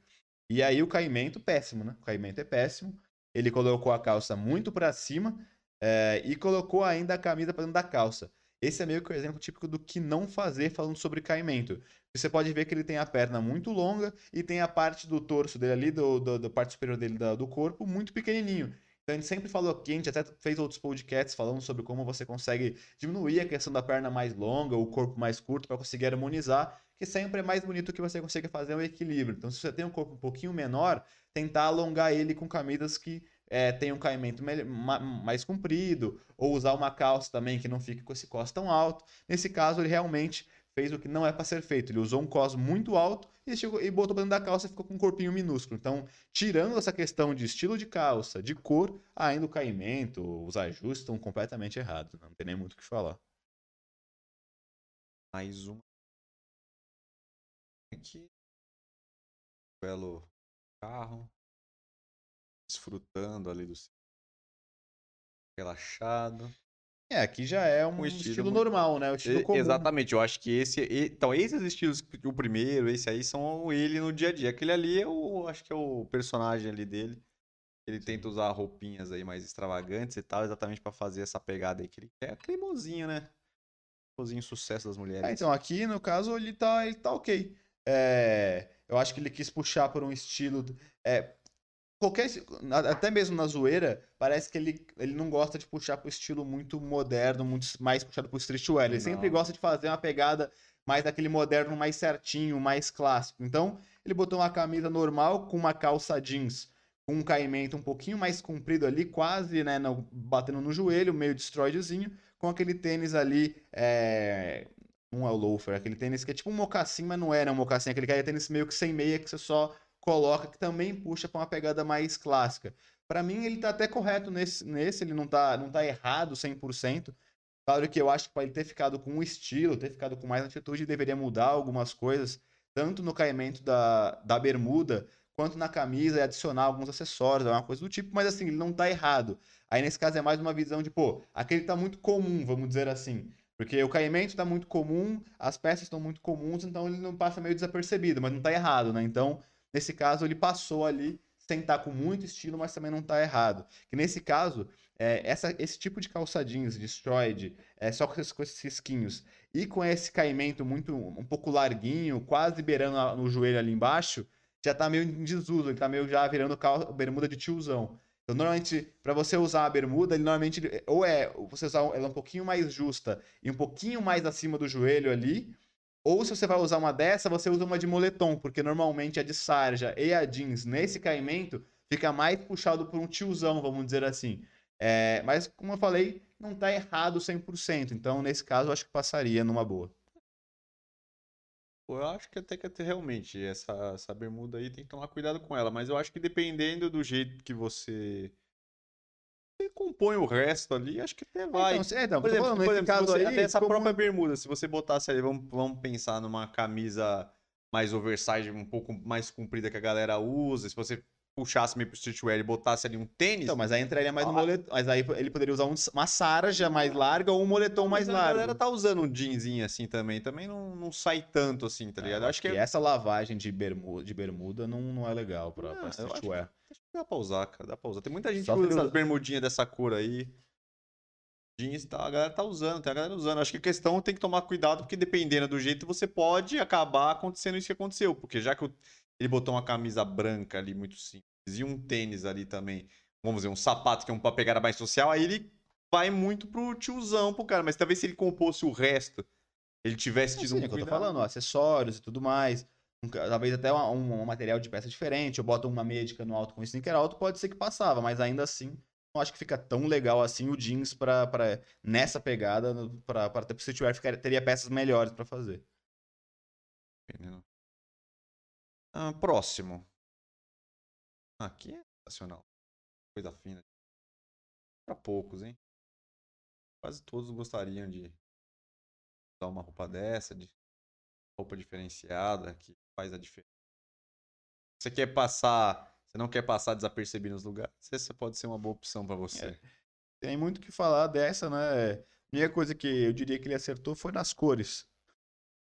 E aí o caimento, péssimo, né? O caimento é péssimo. Ele colocou a calça muito pra cima é, e colocou ainda a camisa pra dentro da calça. Esse é meio que o exemplo típico do que não fazer falando sobre caimento. Você pode ver que ele tem a perna muito longa e tem a parte do torso dele ali, do, do, da parte superior dele do corpo, muito pequenininho. Então a gente sempre falou aqui, a gente até fez outros podcasts falando sobre como você consegue diminuir a questão da perna mais longa, o corpo mais curto, para conseguir harmonizar, que sempre é mais bonito que você consiga fazer um equilíbrio. Então se você tem um corpo um pouquinho menor, tentar alongar ele com camisas que é, tenham um caimento mais comprido, ou usar uma calça também que não fique com esse cos tão alto. Nesse caso, ele realmente fez o que não é para ser feito. Ele usou um cos muito alto e, chegou, e botou pra dentro da calça e ficou com um corpinho minúsculo. Então, tirando essa questão de estilo de calça, de cor, ainda o caimento, os ajustes estão completamente errados. Não tem nem muito o que falar. Mais uma. Aqui. Belo carro. Desfrutando ali do. Relaxado. É, aqui já é um Um estilo estilo, muito- normal, né? O estilo comum. Exatamente, eu acho que esse. Então, esses estilos, o primeiro, esse aí, são ele no dia a dia. Aquele ali, eu acho que é o personagem ali dele. Ele tenta usar roupinhas aí mais extravagantes e tal, exatamente pra fazer essa pegada aí que ele quer. Cremosinho, né? Cremosinho sucesso das mulheres. É, então, aqui no caso ele tá, ele tá ok. É, eu acho que ele quis puxar por um estilo. É, qualquer, até mesmo na zoeira, parece que ele, ele não gosta de puxar pro estilo muito moderno, muito mais puxado pro streetwear. Ele sempre Não. gosta de fazer uma pegada mais daquele moderno mais certinho, mais clássico. Então, ele botou uma camisa normal com uma calça jeans. Com um caimento um pouquinho mais comprido ali, quase, né, no- batendo no joelho, meio destroyedzinho, com aquele tênis ali, é, não é o loafer, aquele tênis que é tipo um mocassim, mas não é, né? Um mocassim, aquele cara tênis meio que sem meia que você só coloca, que também puxa pra uma pegada mais clássica. Pra mim, ele tá até correto nesse, nesse ele não tá, não tá errado 100%. Claro que eu acho que pra ele ter ficado com um estilo, ter ficado com mais atitude, deveria mudar algumas coisas, tanto no caimento da, da bermuda, quanto na camisa e adicionar alguns acessórios, alguma coisa do tipo, mas assim, ele não tá errado. Aí nesse caso é mais uma visão de, pô, aquele tá muito comum, vamos dizer assim. Porque o caimento tá muito comum, as peças estão muito comuns, então ele não passa meio desapercebido, mas não tá errado, né? Então, nesse caso, ele passou ali sem estar com muito estilo, mas também não tá errado. Que nesse caso, é, essa, esse tipo de calça jeans destroyed, é, só com esses, com esses risquinhos, e com esse caimento muito, um pouco larguinho, quase beirando a- no joelho ali embaixo, já tá meio em desuso, ele tá meio já virando bermuda de tiozão. Então, normalmente, para você usar a bermuda, ele normalmente, ou é você usar ela um pouquinho mais justa e um pouquinho mais acima do joelho ali, ou se você vai usar uma dessa, você usa uma de moletom, porque normalmente a de sarja e a jeans nesse caimento fica mais puxado por um tiozão, vamos dizer assim. É, mas, como eu falei, não tá errado 100%. Então, nesse caso, eu acho que passaria numa boa. Eu acho que até que até realmente essa, essa bermuda aí tem que tomar cuidado com ela, mas eu acho que dependendo do jeito que você, você compõe o resto ali, acho que até vai. Então, é, então, Por exemplo, falando, por exemplo, caso aí, até essa própria bermuda, se você botasse ali, vamos, vamos pensar numa camisa mais oversize, um pouco mais comprida que a galera usa, se você puxasse meio pro streetwear e botasse ali um tênis. Então, mas aí entraria mais no Ah. moletom. Mas aí ele poderia usar um- uma sarja mais larga ou um moletom mais Mas A galera largo. tá usando um jeansinho assim também. Também não, não sai tanto assim, tá ligado? Eu Eu acho que, é- essa lavagem de bermuda, de bermuda não, não é legal pra, Não, pra eu acho streetwear. dá pra usar, cara. Dá pra usar. Tem muita gente Só que usa essas bermudinhas dessa cor aí. Jeans e tal. A galera tá usando, tem a galera usando. Acho que a questão tem que tomar cuidado, porque dependendo do jeito, você pode acabar acontecendo isso que aconteceu. Porque já que o- ele botou uma camisa branca ali, muito simples, e um tênis ali também, vamos dizer, um sapato que é uma pegada mais social, aí ele vai muito pro tiozão pro cara. Mas talvez se ele compôsse o resto, ele tivesse tido um é que eu tô falando, ó, acessórios e tudo mais. Um talvez até uma- um, um material de peça diferente. Eu boto uma meia de cano alto com sneaker alto, pode ser que passava, mas ainda assim, não acho que fica tão legal assim o jeans pra, pra, nessa pegada, no- pra, pra ter pro streetwear, ficaria- teria peças melhores pra fazer. Ah, próximo. Aqui é sensacional. Coisa fina. Para poucos, hein? Quase todos gostariam de usar uma roupa dessa, de roupa diferenciada, que faz a diferença. Você quer passar, você não quer passar desapercebido nos lugares, essa pode ser uma boa opção para você. É. Tem muito o que falar dessa, né? A coisa que eu diria que ele acertou foi nas cores.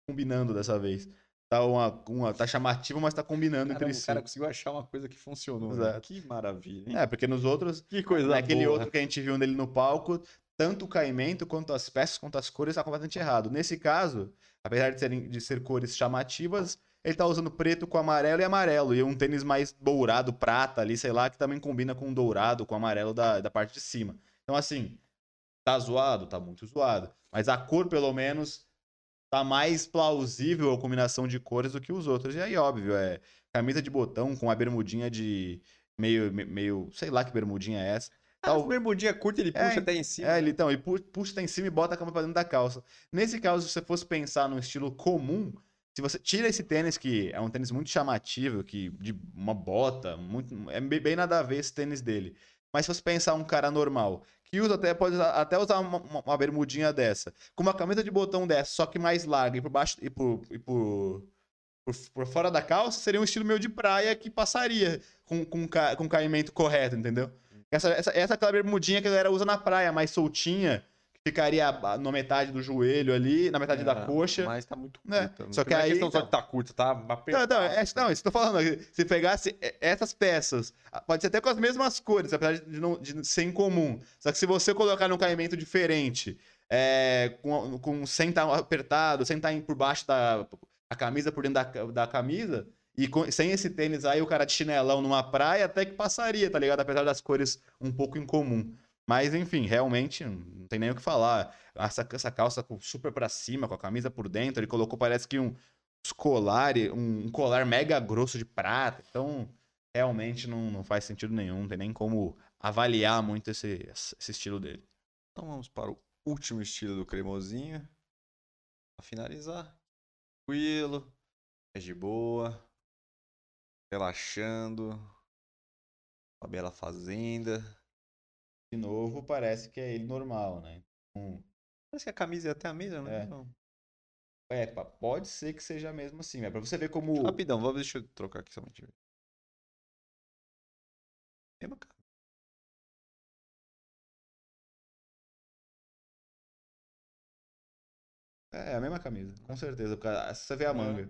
Combinando dessa vez. Tá, uma, uma, tá chamativo, mas tá combinando Caramba, entre o si. cara conseguiu achar uma coisa que funcionou. né? Que maravilha, hein? É, porque nos outros, Que coisa naquele boa. outro que a gente viu nele no palco, tanto o caimento quanto as peças, quanto as cores, tá completamente errado. Nesse caso, apesar de, serem, de ser cores chamativas, ele tá usando preto com amarelo e amarelo. E um tênis mais dourado, prata ali, sei lá, que também combina com o dourado, com o amarelo da, da parte de cima. Então, assim, tá zoado? Tá muito zoado. Mas a cor, pelo menos, tá mais plausível a combinação de cores do que os outros. E aí, óbvio, é camisa de botão com a bermudinha de meio, me- meio, sei lá que bermudinha é essa. Ah, Tal- bermudinha curta, ele É, puxa até em cima. É, ele, então, ele pu- puxa tá em cima e bota a cama pra dentro da calça. Nesse caso, se você fosse pensar num estilo comum, se você tira esse tênis, que é um tênis muito chamativo, que de uma bota, muito, é bem bem nada a ver esse tênis dele. Mas se você pensar um cara normal, que usa até, pode usar- até usar uma, uma- bermudinha dessa, com uma camisa de botão dessa, só que mais larga e por baixo e por, e por, por, por fora da calça, seria um estilo meio de praia que passaria com, com, com caimento correto, entendeu? Essa, essa, essa é aquela bermudinha que a galera usa na praia, mais soltinha, ficaria na metade do joelho ali, na metade da É, coxa. Mas tá muito né? curta. Só que não é aí, questão só então- de tá curta, tá Não, apertado. não, é, não, isso que eu tô falando. Se pegasse e- essas peças, pode ser até com as mesmas cores, apesar de, não, de ser incomum. Só que se você colocar num caimento diferente, é, com, com, sem estar apertado, sem estar em- por baixo da a camisa, por dentro da, da camisa, e com- sem esse tênis aí, o cara de chinelão numa praia, até que passaria, tá ligado? Apesar das cores um pouco incomum. Mas, enfim, realmente, não tem nem o que falar. Essa, essa calça super pra cima, com a camisa por dentro, ele colocou, parece que um, os colares, um, um colar mega grosso de prata. Então, realmente não, não faz sentido nenhum. Não tem nem como avaliar muito esse, esse estilo dele. Então vamos para o último estilo do cremosinho. Pra finalizar. Tranquilo. É de boa. Relaxando. Uma bela fazenda. De novo, parece que é ele normal, né? Então, Parece que a camisa é até a mesma, né? É. Não. é, pode ser que seja mesmo assim. Mas pra você ver como. Rapidão, vamos, deixa eu trocar aqui somente. Mesma cara. É a mesma camisa, com certeza. porque Se você vê a É. manga.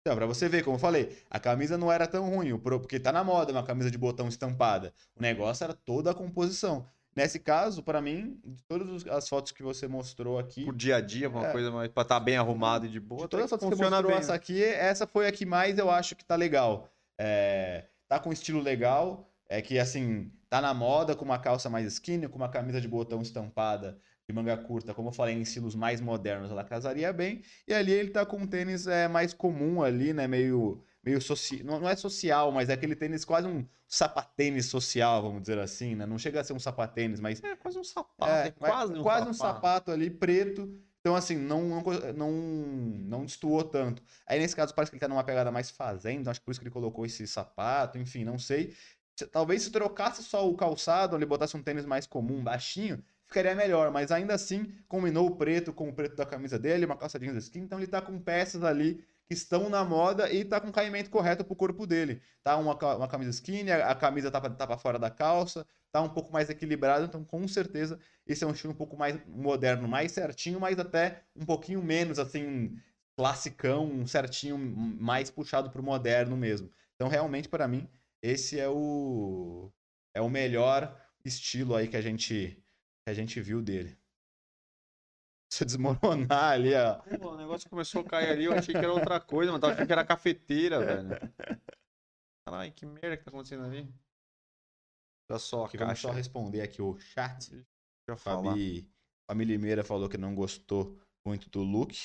Então, pra você ver, como eu falei, a camisa não era tão ruim, porque tá na moda uma camisa de botão estampada. O negócio era toda a composição. Nesse caso, pra mim, de todas as fotos que você mostrou aqui, Por dia a dia, uma É. coisa mais. Pra estar bem arrumado e de boa. de todas as fotos que você mostrou bem. essa né? aqui, essa foi a que mais eu acho que tá legal. É, tá com estilo legal, é que assim, tá na moda com uma calça mais skinny, com uma camisa de botão estampada de manga curta, como eu falei, em estilos mais modernos, ela casaria bem. E ali ele tá com um tênis é, mais comum ali, né, meio meio social, não, não é social, mas é aquele tênis quase um sapatênis social, vamos dizer assim, né? Não chega a ser um sapatênis, mas É quase um sapato. é, É, quase, um, quase um sapato. sapato ali preto. Então, assim, não, não, não, não destoou tanto. Aí, nesse caso, parece que ele tá numa pegada mais fazenda. Acho que por isso que ele colocou esse sapato. Enfim, não sei. Se- Talvez se trocasse só o calçado, ele botasse um tênis mais comum, baixinho, ficaria melhor. Mas ainda assim, combinou o preto com o preto da camisa dele, uma calça jeans skin. Então, ele tá com peças ali que estão na moda e tá com caimento correto pro corpo dele. Tá uma, uma camisa skinny, a, a camisa tá pra, tá fora da calça, tá um pouco mais equilibrado, então com certeza esse é um estilo um pouco mais moderno, mais certinho, mas até um pouquinho menos assim classicão, um certinho mais puxado pro moderno mesmo. Então realmente para mim esse é o é o melhor estilo aí que a gente que a gente viu dele. Eu desmoronar ali, ó. Pô, o negócio começou a cair ali, eu achei que era outra coisa, mas tava achando que era cafeteira, velho. Caralho, que merda que tá acontecendo ali? Olha só Aqui, vamos só responder aqui o chat. Deixa eu falar. Fabi, Fabi Limeira falou que não gostou muito do look,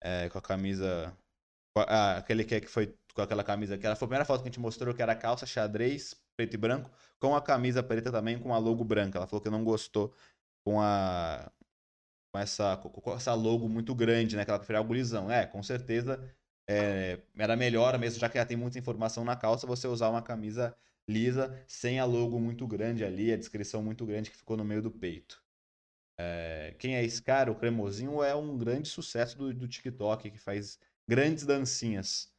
é, com a camisa. ah, aquele que, que foi com aquela camisa que ela foi a primeira foto que a gente mostrou, que era calça xadrez, preto e branco, com a camisa preta também, com a logo branca. Ela falou que não gostou com a. Com essa, com- essa logo muito grande, né? Que ela preferia algo lisão. É, com certeza é, era melhor mesmo, já que ela tem muita informação na calça, você usar uma camisa lisa, sem a logo muito grande ali, a descrição muito grande que ficou no meio do peito. É, quem é esse cara? O Cremosinho é um grande sucesso do, do TikTok, que faz grandes dancinhas.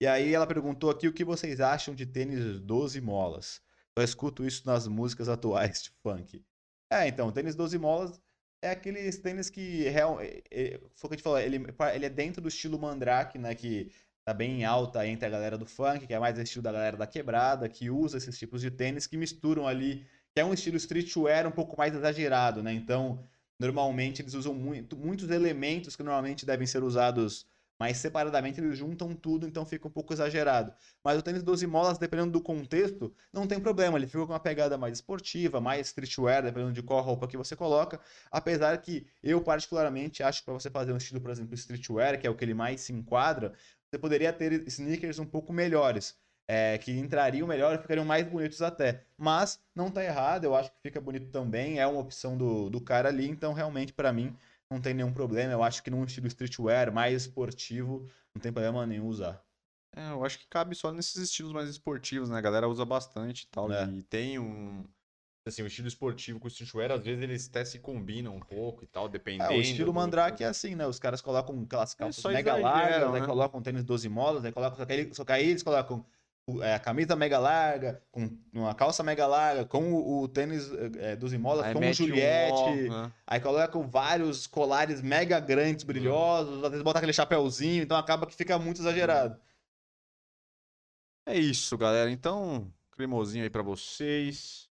E aí ela perguntou aqui o que vocês acham de tênis 12 molas. Só escuto isso nas músicas atuais de funk. É, então, tênis 12 molas é aqueles tênis que real, é, é, foi o que a gente falou, ele, ele é dentro do estilo Mandrake, né, que tá bem alta entre a galera do funk, que é mais o estilo da galera da quebrada, que usa esses tipos de tênis que misturam ali, que é um estilo streetwear um pouco mais exagerado, né? Então, normalmente eles usam muito, muitos elementos que normalmente devem ser usados mais separadamente, eles juntam tudo, então fica um pouco exagerado. Mas o tênis 12 molas, dependendo do contexto, não tem problema, ele fica com uma pegada mais esportiva, mais streetwear, dependendo de qual roupa que você coloca. Apesar que eu, particularmente, acho que para você fazer um estilo, por exemplo, streetwear, que é o que ele mais se enquadra, você poderia ter sneakers um pouco melhores. é, que entrariam melhor e ficariam mais bonitos até. Mas não tá errado, eu acho que fica bonito também, é uma opção do, do cara ali, então realmente para mim não tem nenhum problema. Eu acho que num estilo streetwear mais esportivo, não tem problema nenhum usar. É, eu acho que cabe só nesses estilos mais esportivos, né? A galera usa bastante e tal. É. E tem um. Assim, o estilo esportivo com o streetwear, às vezes eles até se combinam um pouco e tal, dependendo. É, o estilo do- Mandrake é assim, né? Os caras colocam aquelas calças só mega largas, aí né? colocam tênis 12 molas, aí colocam, só que aí, aí eles colocam é, a camisa mega larga, com uma calça mega larga, com o, o tênis é, 12 molas, Aí com o um Juliette, ó, né? aí colocam vários colares mega grandes, brilhosos, às vezes bota aquele chapéuzinho, então acaba que fica muito exagerado. É isso, galera. Então, cremosinho aí pra vocês.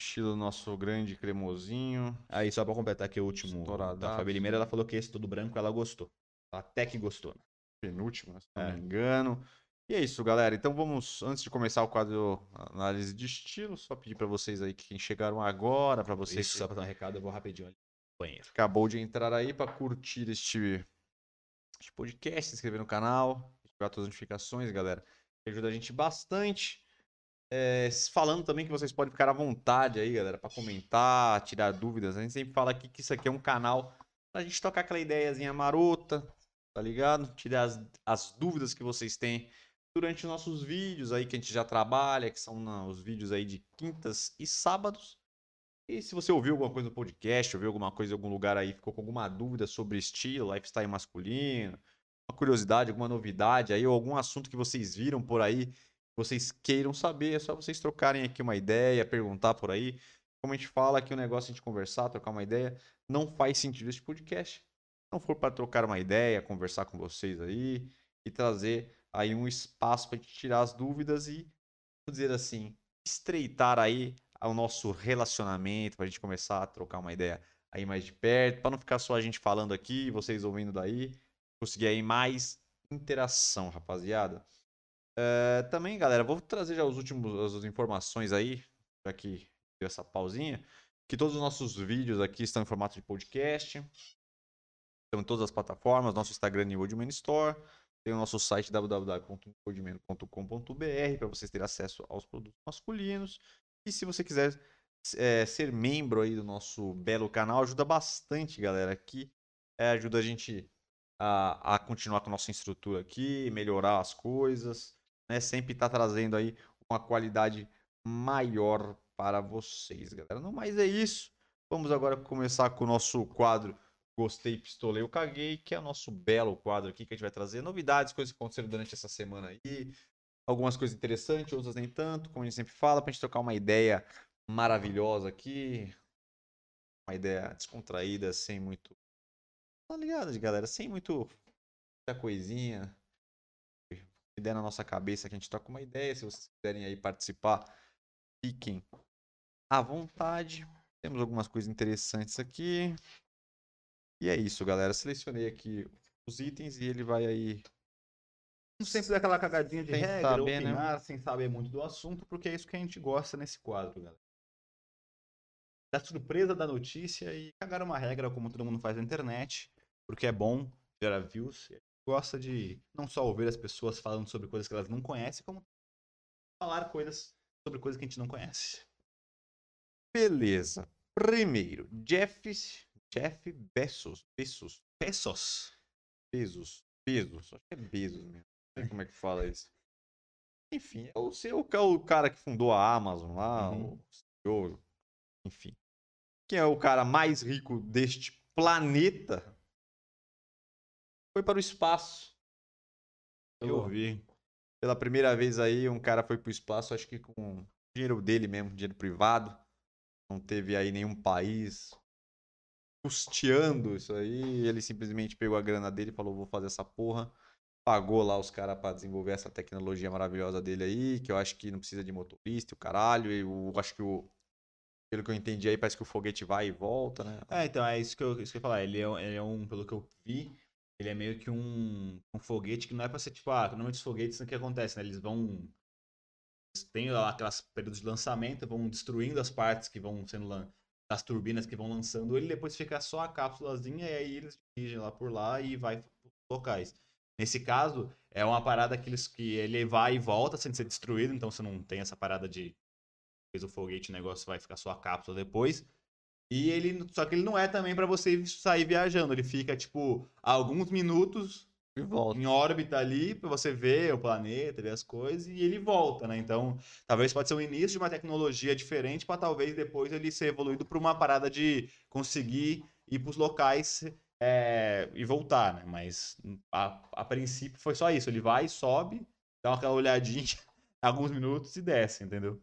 Estilo nosso grande cremosinho. Aí, só pra completar aqui o último da. Fabi Limeira, ela falou que esse todo branco ela gostou. Ela até que gostou. né? penúltimo, se não É. me engano. E é isso, galera. Então vamos, antes de começar o quadro análise de estilo, só pedir pra vocês aí que chegaram agora, pra vocês Isso, que só pra dar um recado, eu vou rapidinho ali no banheiro. acabou de entrar aí pra curtir este, este podcast, se inscrever no canal, ativar todas as notificações, galera. Ajuda a gente bastante. É, falando também que vocês podem ficar à vontade aí, galera, pra comentar, tirar dúvidas. A gente sempre fala aqui que isso aqui é um canal pra gente tocar aquela ideiazinha marota, tá ligado? Tirar as, as dúvidas que vocês têm durante os nossos vídeos aí que a gente já trabalha, que são na- os vídeos aí de quintas e sábados. E se você ouviu alguma coisa no podcast, ouviu alguma coisa em algum lugar aí, ficou com alguma dúvida sobre estilo, lifestyle masculino, uma curiosidade, alguma novidade aí, ou algum assunto que vocês viram por aí, vocês queiram saber, é só vocês trocarem aqui uma ideia, perguntar por aí. Como a gente fala aqui, o negócio é a gente conversar, trocar uma ideia, não faz sentido esse podcast. Não for para trocar uma ideia, conversar com vocês aí e trazer aí um espaço para tirar as dúvidas e, vamos dizer assim, estreitar aí o nosso relacionamento, para a gente começar a trocar uma ideia aí mais de perto, para não ficar só a gente falando aqui, vocês ouvindo daí, conseguir aí mais interação, rapaziada. É, também, galera, vou trazer já os últimos as informações aí, já que deu essa pausinha, que todos os nossos vídeos aqui estão em formato de podcast. Estão em todas as plataformas, nosso Instagram New Old Man Store, tem o nosso site www.oldman.com.br para vocês terem acesso aos produtos masculinos. E se você quiser é, ser membro aí do nosso belo canal, ajuda bastante, galera, aqui. É, ajuda a gente a, a continuar com a nossa estrutura aqui, melhorar as coisas, né? Sempre tá trazendo aí uma qualidade maior para vocês, galera. Não mais é isso. Vamos agora começar com o nosso quadro Gostei, pistolei, eu caguei, que é o nosso belo quadro aqui que a gente vai trazer novidades, coisas que aconteceram durante essa semana aí. Algumas coisas interessantes, outras nem tanto, como a gente sempre fala, pra gente trocar uma ideia maravilhosa aqui. Uma ideia descontraída, sem muito. Tá ligado, galera? Sem muito. Muita coisinha. Ideia na nossa cabeça que a gente troca uma ideia. Se vocês quiserem aí participar, fiquem à vontade. Temos algumas coisas interessantes aqui. E é isso, galera. Selecionei aqui os itens e ele vai aí. Sempre daquela cagadinha de Sem regra, saber, né? opinar, sem saber muito do assunto, porque é isso que a gente gosta nesse quadro, galera. Da surpresa da notícia e cagar uma regra, como todo mundo faz na internet, porque é bom gerar views. A gente gosta de não só ouvir as pessoas falando sobre coisas que elas não conhecem, como falar coisas sobre coisas que a gente não conhece. Beleza. Primeiro, Jeff. Jeff Bezos. Bezos. Pesos. Bezos. Bezos. Acho que é Bezos mesmo. Não sei como é que fala isso. Enfim, é o, seu, o cara que fundou a Amazon lá, Uhum. o CEO, enfim. Quem é o cara mais rico deste planeta? Foi para o espaço. Eu vi. Pela primeira vez aí, um cara foi para o espaço, acho que com dinheiro dele mesmo, dinheiro privado. Não teve aí nenhum país custeando isso aí. Ele simplesmente pegou a grana dele e falou: vou fazer essa porra. Pagou lá os caras para desenvolver essa tecnologia maravilhosa dele aí, que eu acho que não precisa de motorista, o caralho. Eu acho que o. Pelo que eu entendi aí, parece que o foguete vai e volta, né? É, então, é isso que eu, isso que eu ia falar. Ele é, um- ele é um, pelo que eu vi, ele é meio que um, um foguete que não é pra ser tipo, ah, normalmente os foguetes, o que acontece, né? Eles vão. Têm lá aquelas períodos de lançamento, vão destruindo as partes que vão sendo lan... as turbinas que vão lançando ele, depois fica só a cápsulazinha e aí eles dirigem lá por lá e vai para locais. Nesse caso, é uma parada que, eles, que ele vai e volta sem ser destruído, então você não tem essa parada de fez o foguete, o negócio vai ficar só a cápsula depois. E ele, só que ele não é também pra você sair viajando, ele fica tipo alguns minutos E volta. em órbita ali pra você ver o planeta, ver as coisas e ele volta, né? Então, talvez pode ser o início de uma tecnologia diferente pra talvez depois ele ser evoluído pra uma parada de conseguir ir pros locais é, e voltar, né? Mas a, a princípio foi só isso, ele vai, sobe, dá aquela olhadinha alguns minutos e desce, entendeu?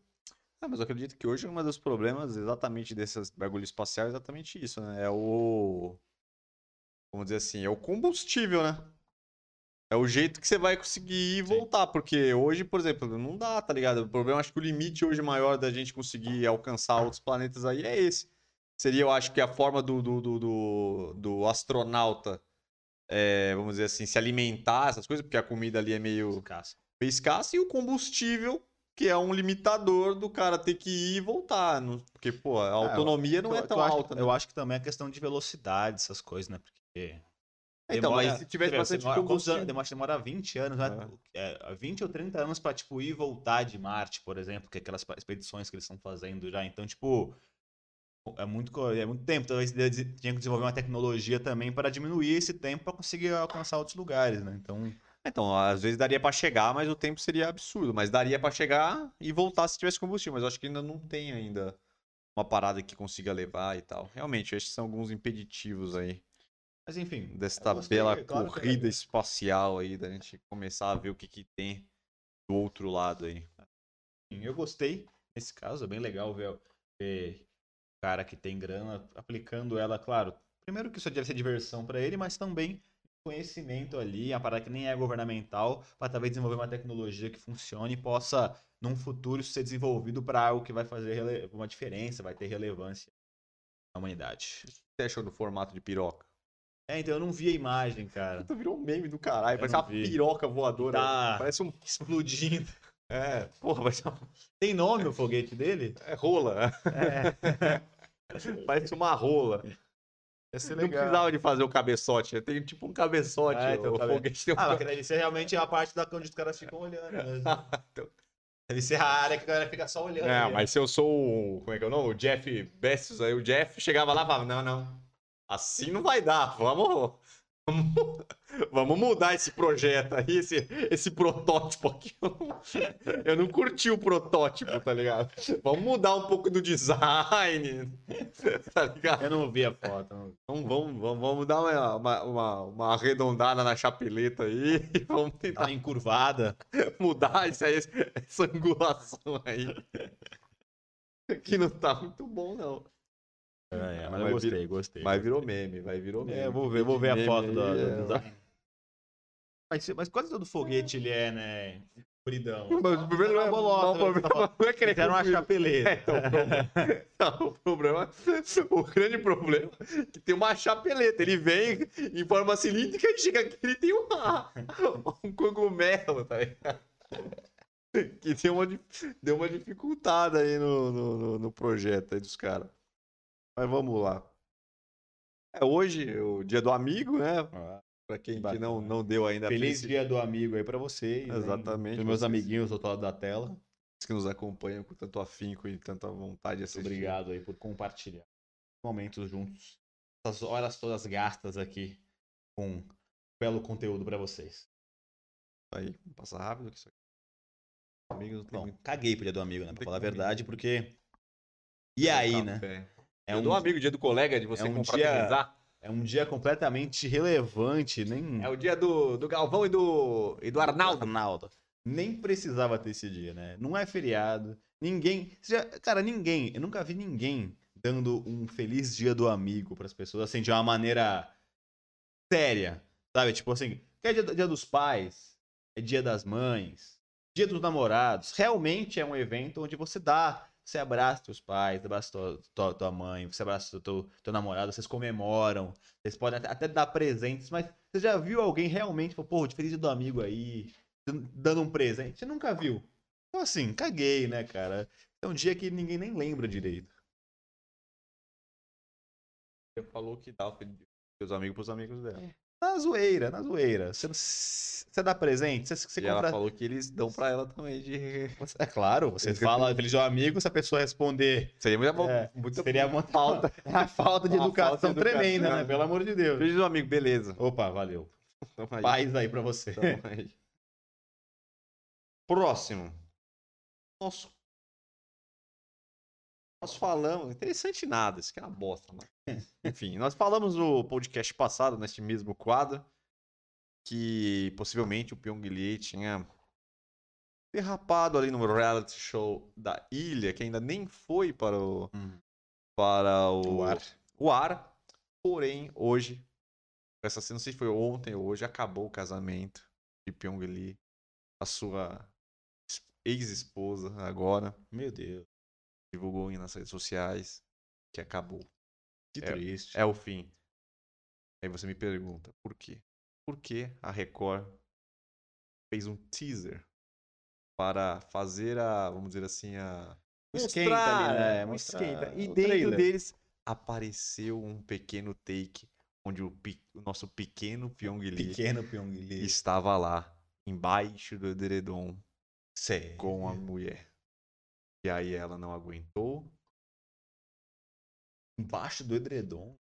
Ah, mas eu acredito que hoje um dos problemas exatamente desses bagulho espacial é exatamente isso, né? É o. Vamos dizer assim, é o combustível, né? É o jeito que você vai conseguir e Sim. voltar. Porque hoje, por exemplo, não dá, tá ligado? O problema, acho que o limite hoje maior da gente conseguir alcançar outros planetas aí é esse. Seria, eu acho que a forma do, do, do, do, do astronauta, é, vamos dizer assim, se alimentar, essas coisas, porque a comida ali é meio Escasso. meio escassa, e o combustível, que é um limitador do cara ter que ir e voltar. não- Porque, pô, a autonomia não Eu- é eu tão acho- alta, né? Eu acho que também é questão de velocidade, essas coisas, né? Porque. Então, demora- mas se tivesse bastante demora, combustível... anos? Demora, demora 20 anos, né? É, 20 ou 30 anos pra, tipo, ir e voltar de Marte, por exemplo, que é aquelas expedições que eles estão fazendo já. Então, tipo. É muito, é muito tempo. Talvez eles tinham que desenvolver uma tecnologia também para diminuir esse tempo para conseguir alcançar outros lugares, né? Então. Então, às vezes daria pra chegar, mas o tempo seria absurdo. Mas daria pra chegar e voltar se tivesse combustível. Mas eu acho que ainda não tem ainda uma parada que consiga levar e tal. Realmente, esses são alguns impeditivos aí Mas enfim. desta gostei, bela é claro é corrida espacial aí, da gente começar a ver o que que tem do outro lado aí. Eu gostei nesse caso, é bem legal ver, ver o cara que tem grana aplicando ela, claro. Primeiro que isso deve ser diversão pra ele, mas também conhecimento ali, a parada que nem é governamental, para talvez desenvolver uma tecnologia que funcione e possa, num futuro, ser desenvolvido para algo que vai fazer uma diferença, vai ter relevância na humanidade. O que você achou do formato de piroca? É, então eu não vi a imagem, cara. Puta, virou um meme do caralho. Eu Parece uma vi. piroca voadora. Tá Parece um. explodindo. É, porra, parece uma. Tem nome o foguete dele? É rola. É. Parece uma rola. Ser Não precisava de fazer o cabeçote. Tem tipo um cabeçote. Ah, então, o cabe- foguete tem um Ah, mas deve ser realmente a parte da onde os caras ficam olhando. mesmo. Deve ser a área que a galera fica só olhando. É, ali, ó. mas se eu sou o. Como é que é o nome? O Jeff Bezos aí, o Jeff chegava lá e falava: Não, não. Assim não vai dar. Vamos. Vamos mudar esse projeto aí, esse, esse protótipo aqui. Eu não, eu não curti o protótipo, tá ligado? Vamos mudar um pouco do design, tá ligado? Eu não vi a foto. Então vamos, vamos, vamos dar uma, uma, uma, uma arredondada na chapeleta aí vamos tentar Tá encurvada. mudar essa, essa angulação aí. Que não tá muito bom, não. É, é, mas eu gostei, vir- gostei. Vai virou meme, vai virou meme. É, vou ver, vou ver a foto do, é. do- do- Mas, mas quase todo foguete ele é, né? Escuridão. Mas o problema não é, bolota, não, o problema que tá falando. não é querer Fizeram uma chapeleta. É, o problema- o grande problema é que tem uma chapeleta. Ele vem em forma cilíndrica e chega aqui ele tem uma, um cogumelo, tá ligado? Que deu uma, deu uma dificultada aí no, no, no- no projeto aí dos caras. Mas vamos lá. É hoje, o dia do amigo, né? Ah, Pra quem que não, não deu ainda Feliz dia do amigo aí pra vocês. hein? Exatamente, Dos meus vocês. amiguinhos do outro lado da tela. que nos acompanham com tanto afinco e tanta vontade de Muito assistir. obrigado aí por compartilhar momentos juntos. Essas horas todas gastas aqui com belo conteúdo pra vocês. Aí, passa rápido que isso aqui. Amigos não muito. caguei pro dia do amigo, né? Pra falar a verdade, porque. E aí, né? Café. É É um, do amigo, dia do colega, de você é um confraternizar. é um dia completamente relevante, nem. É o dia do, do Galvão e do, e do Arnaldo. Arnaldo. Nem precisava ter esse dia, né? Não é feriado. Ninguém. já- cara, ninguém. Eu nunca vi ninguém dando um feliz dia do amigo pras pessoas, assim, de uma maneira séria. Sabe? Tipo assim, que é dia, dia dos pais, é dia das mães, dia dos namorados. Realmente é um evento onde você dá. Você abraça teus pais, abraça tua, tua, tua mãe, você abraça teu, teu namorado, vocês comemoram, vocês podem até, até dar presentes, mas você já viu alguém realmente, pô, de feliz dia do amigo aí, dando um presente? Você nunca viu. Então, assim, caguei, né, cara? É um dia que ninguém nem lembra direito. Você falou que dá o filho seus amigos pros amigos dela. Na zoeira, na zoeira. Você, você dá presente, você, você e ela compra. falou que eles dão pra ela também de. É claro, você eu fala feliz dia do amigo, se a pessoa responder. Seria muito, É, muito Seria uma falta, uma falta de educação falta de educação. tremenda, né? Pelo amor de Deus. Feliz do amigo, beleza. Opa, valeu. Aí. Paz aí pra você. Aí. Próximo. Nosso. Nós falamos. Interessante nada, isso aqui é uma bosta, mano. Enfim, nós falamos no podcast passado, neste mesmo quadro, que possivelmente o Pyong Lee tinha derrapado ali no reality show da ilha, que ainda nem foi para o. Hum. Para o, O ar. o ar. Porém, hoje, essa não sei se foi ontem ou hoje, acabou o casamento de Pyong Lee, a sua es- ex-esposa agora, Meu Deus, divulgou nas redes sociais que acabou. que É- triste. É o fim. Aí você me pergunta, por quê? Por que a Record fez um teaser para fazer a, vamos dizer assim, a Um esquenta mostrar, ali, né? um Mostrar esquenta. E dentro trailer. deles apareceu um pequeno take onde o, o nosso pequeno Pyong Lee Pequeno Pyong Lee. estava lá embaixo do edredom Sério. com a mulher. E aí ela não aguentou. Embaixo do edredom.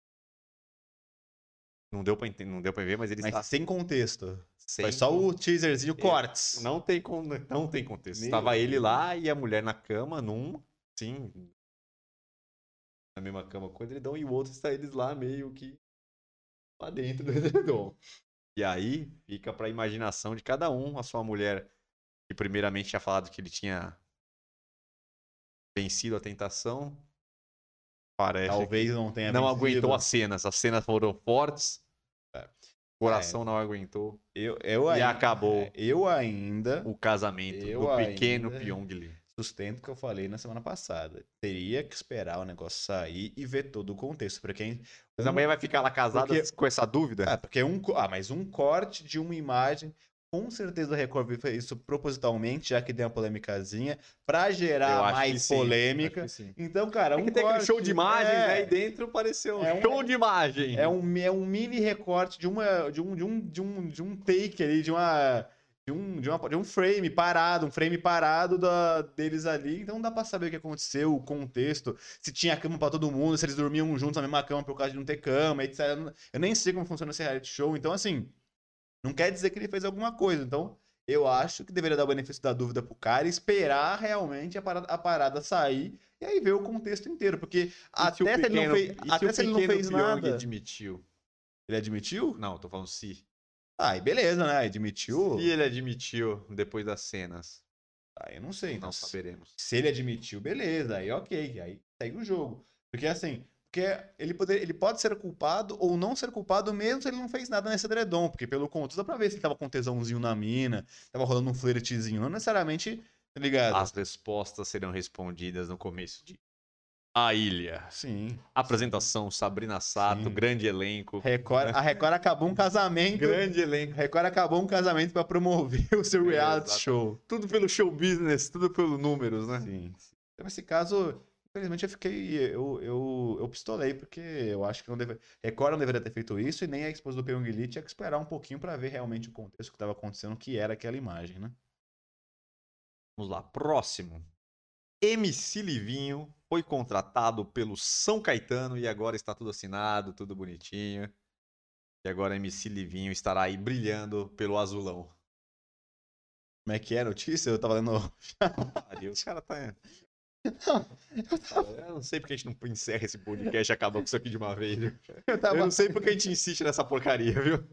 Não deu pra, enten- não deu pra ver, mas ele Mas está sem contexto. sem Foi só o teaserzinho, cortes. Não tem, con- não tem contexto. Meu Estava ele lá e a mulher na cama, num, sim, na mesma cama com o edredom, e o outro está eles lá meio que lá dentro do edredom. E aí fica pra imaginação de cada um. A sua mulher, que primeiramente tinha falado que ele tinha vencido a tentação, parece Talvez não tenha não vencido. aguentou as cenas. As cenas foram fortes. É. Coração não aguentou. Eu, eu E ainda, acabou. é, Eu ainda o casamento do pequeno Pyong Lee. sustento o que eu falei na semana passada. Teria que esperar o negócio sair e ver todo o contexto. Pra quem. Mas a mulher vai ficar lá casada Porque- com essa dúvida? Ah, porque um. Ah, mas um corte de uma imagem. Com certeza a Record fez isso propositalmente, já que deu uma polêmicazinha, pra gerar mais polêmica. Então, cara, É um que tem aquele corte, show de imagens, é, né? Aí dentro apareceu um É um- show de imagem. É um, é um mini recorte de, uma, de, um, de, um, de, um, de um take ali, de uma. de um, de, uma, de um frame parado, um frame parado da, deles ali. Então não dá pra saber o que aconteceu, o contexto, se tinha cama pra todo mundo, se eles dormiam juntos na mesma cama por causa de não ter cama, etc. Eu nem sei como funciona esse reality show. Então, assim, não quer dizer que ele fez alguma coisa. Então, eu acho que deveria dar o benefício da dúvida pro cara e esperar realmente a parada, a parada sair e aí ver o contexto inteiro. Porque E até se, o ele não pequeno- fez, até se ele não pequeno fez nada. admitiu? Ele admitiu? Não, tô falando se. Ah, e beleza, né? Admitiu. Se ele admitiu depois das cenas, Aí eu não sei. Então, não saberemos. se ele admitiu, beleza, aí ok, aí segue o jogo. Porque assim, porque ele, poder, ele pode ser culpado ou não ser culpado mesmo se ele não fez nada nesse edredom, porque pelo contexto dá pra ver se ele tava com tesãozinho na mina, tava rolando um flertezinho, não necessariamente, tá ligado? As respostas serão respondidas no começo de A Ilha. Sim. Apresentação, Sabrina Sato, Sim. grande elenco. Record, a Record acabou um casamento. Grande elenco. A Record acabou um casamento pra promover o seu reality Exato. show. Tudo pelo show business, tudo pelo números, né? Sim. Então, nesse caso, infelizmente eu fiquei. Eu, eu, eu pistolei, porque eu acho que não deve, Record não deveria ter feito isso e nem a esposa do Pyong Lee tinha que esperar um pouquinho pra ver realmente o contexto que estava acontecendo, que era aquela imagem, né? Vamos lá, próximo. MC Livinho foi contratado pelo São Caetano e agora está tudo assinado, tudo bonitinho. E agora MC Livinho estará aí brilhando pelo azulão. Como é que é a notícia? Eu tava lendo. Ali, os caras tá. Eu não sei porque a gente não encerra esse podcast e acaba com isso aqui de uma vez. viu? Eu Eu tava, não sei porque a gente insiste nessa porcaria, viu?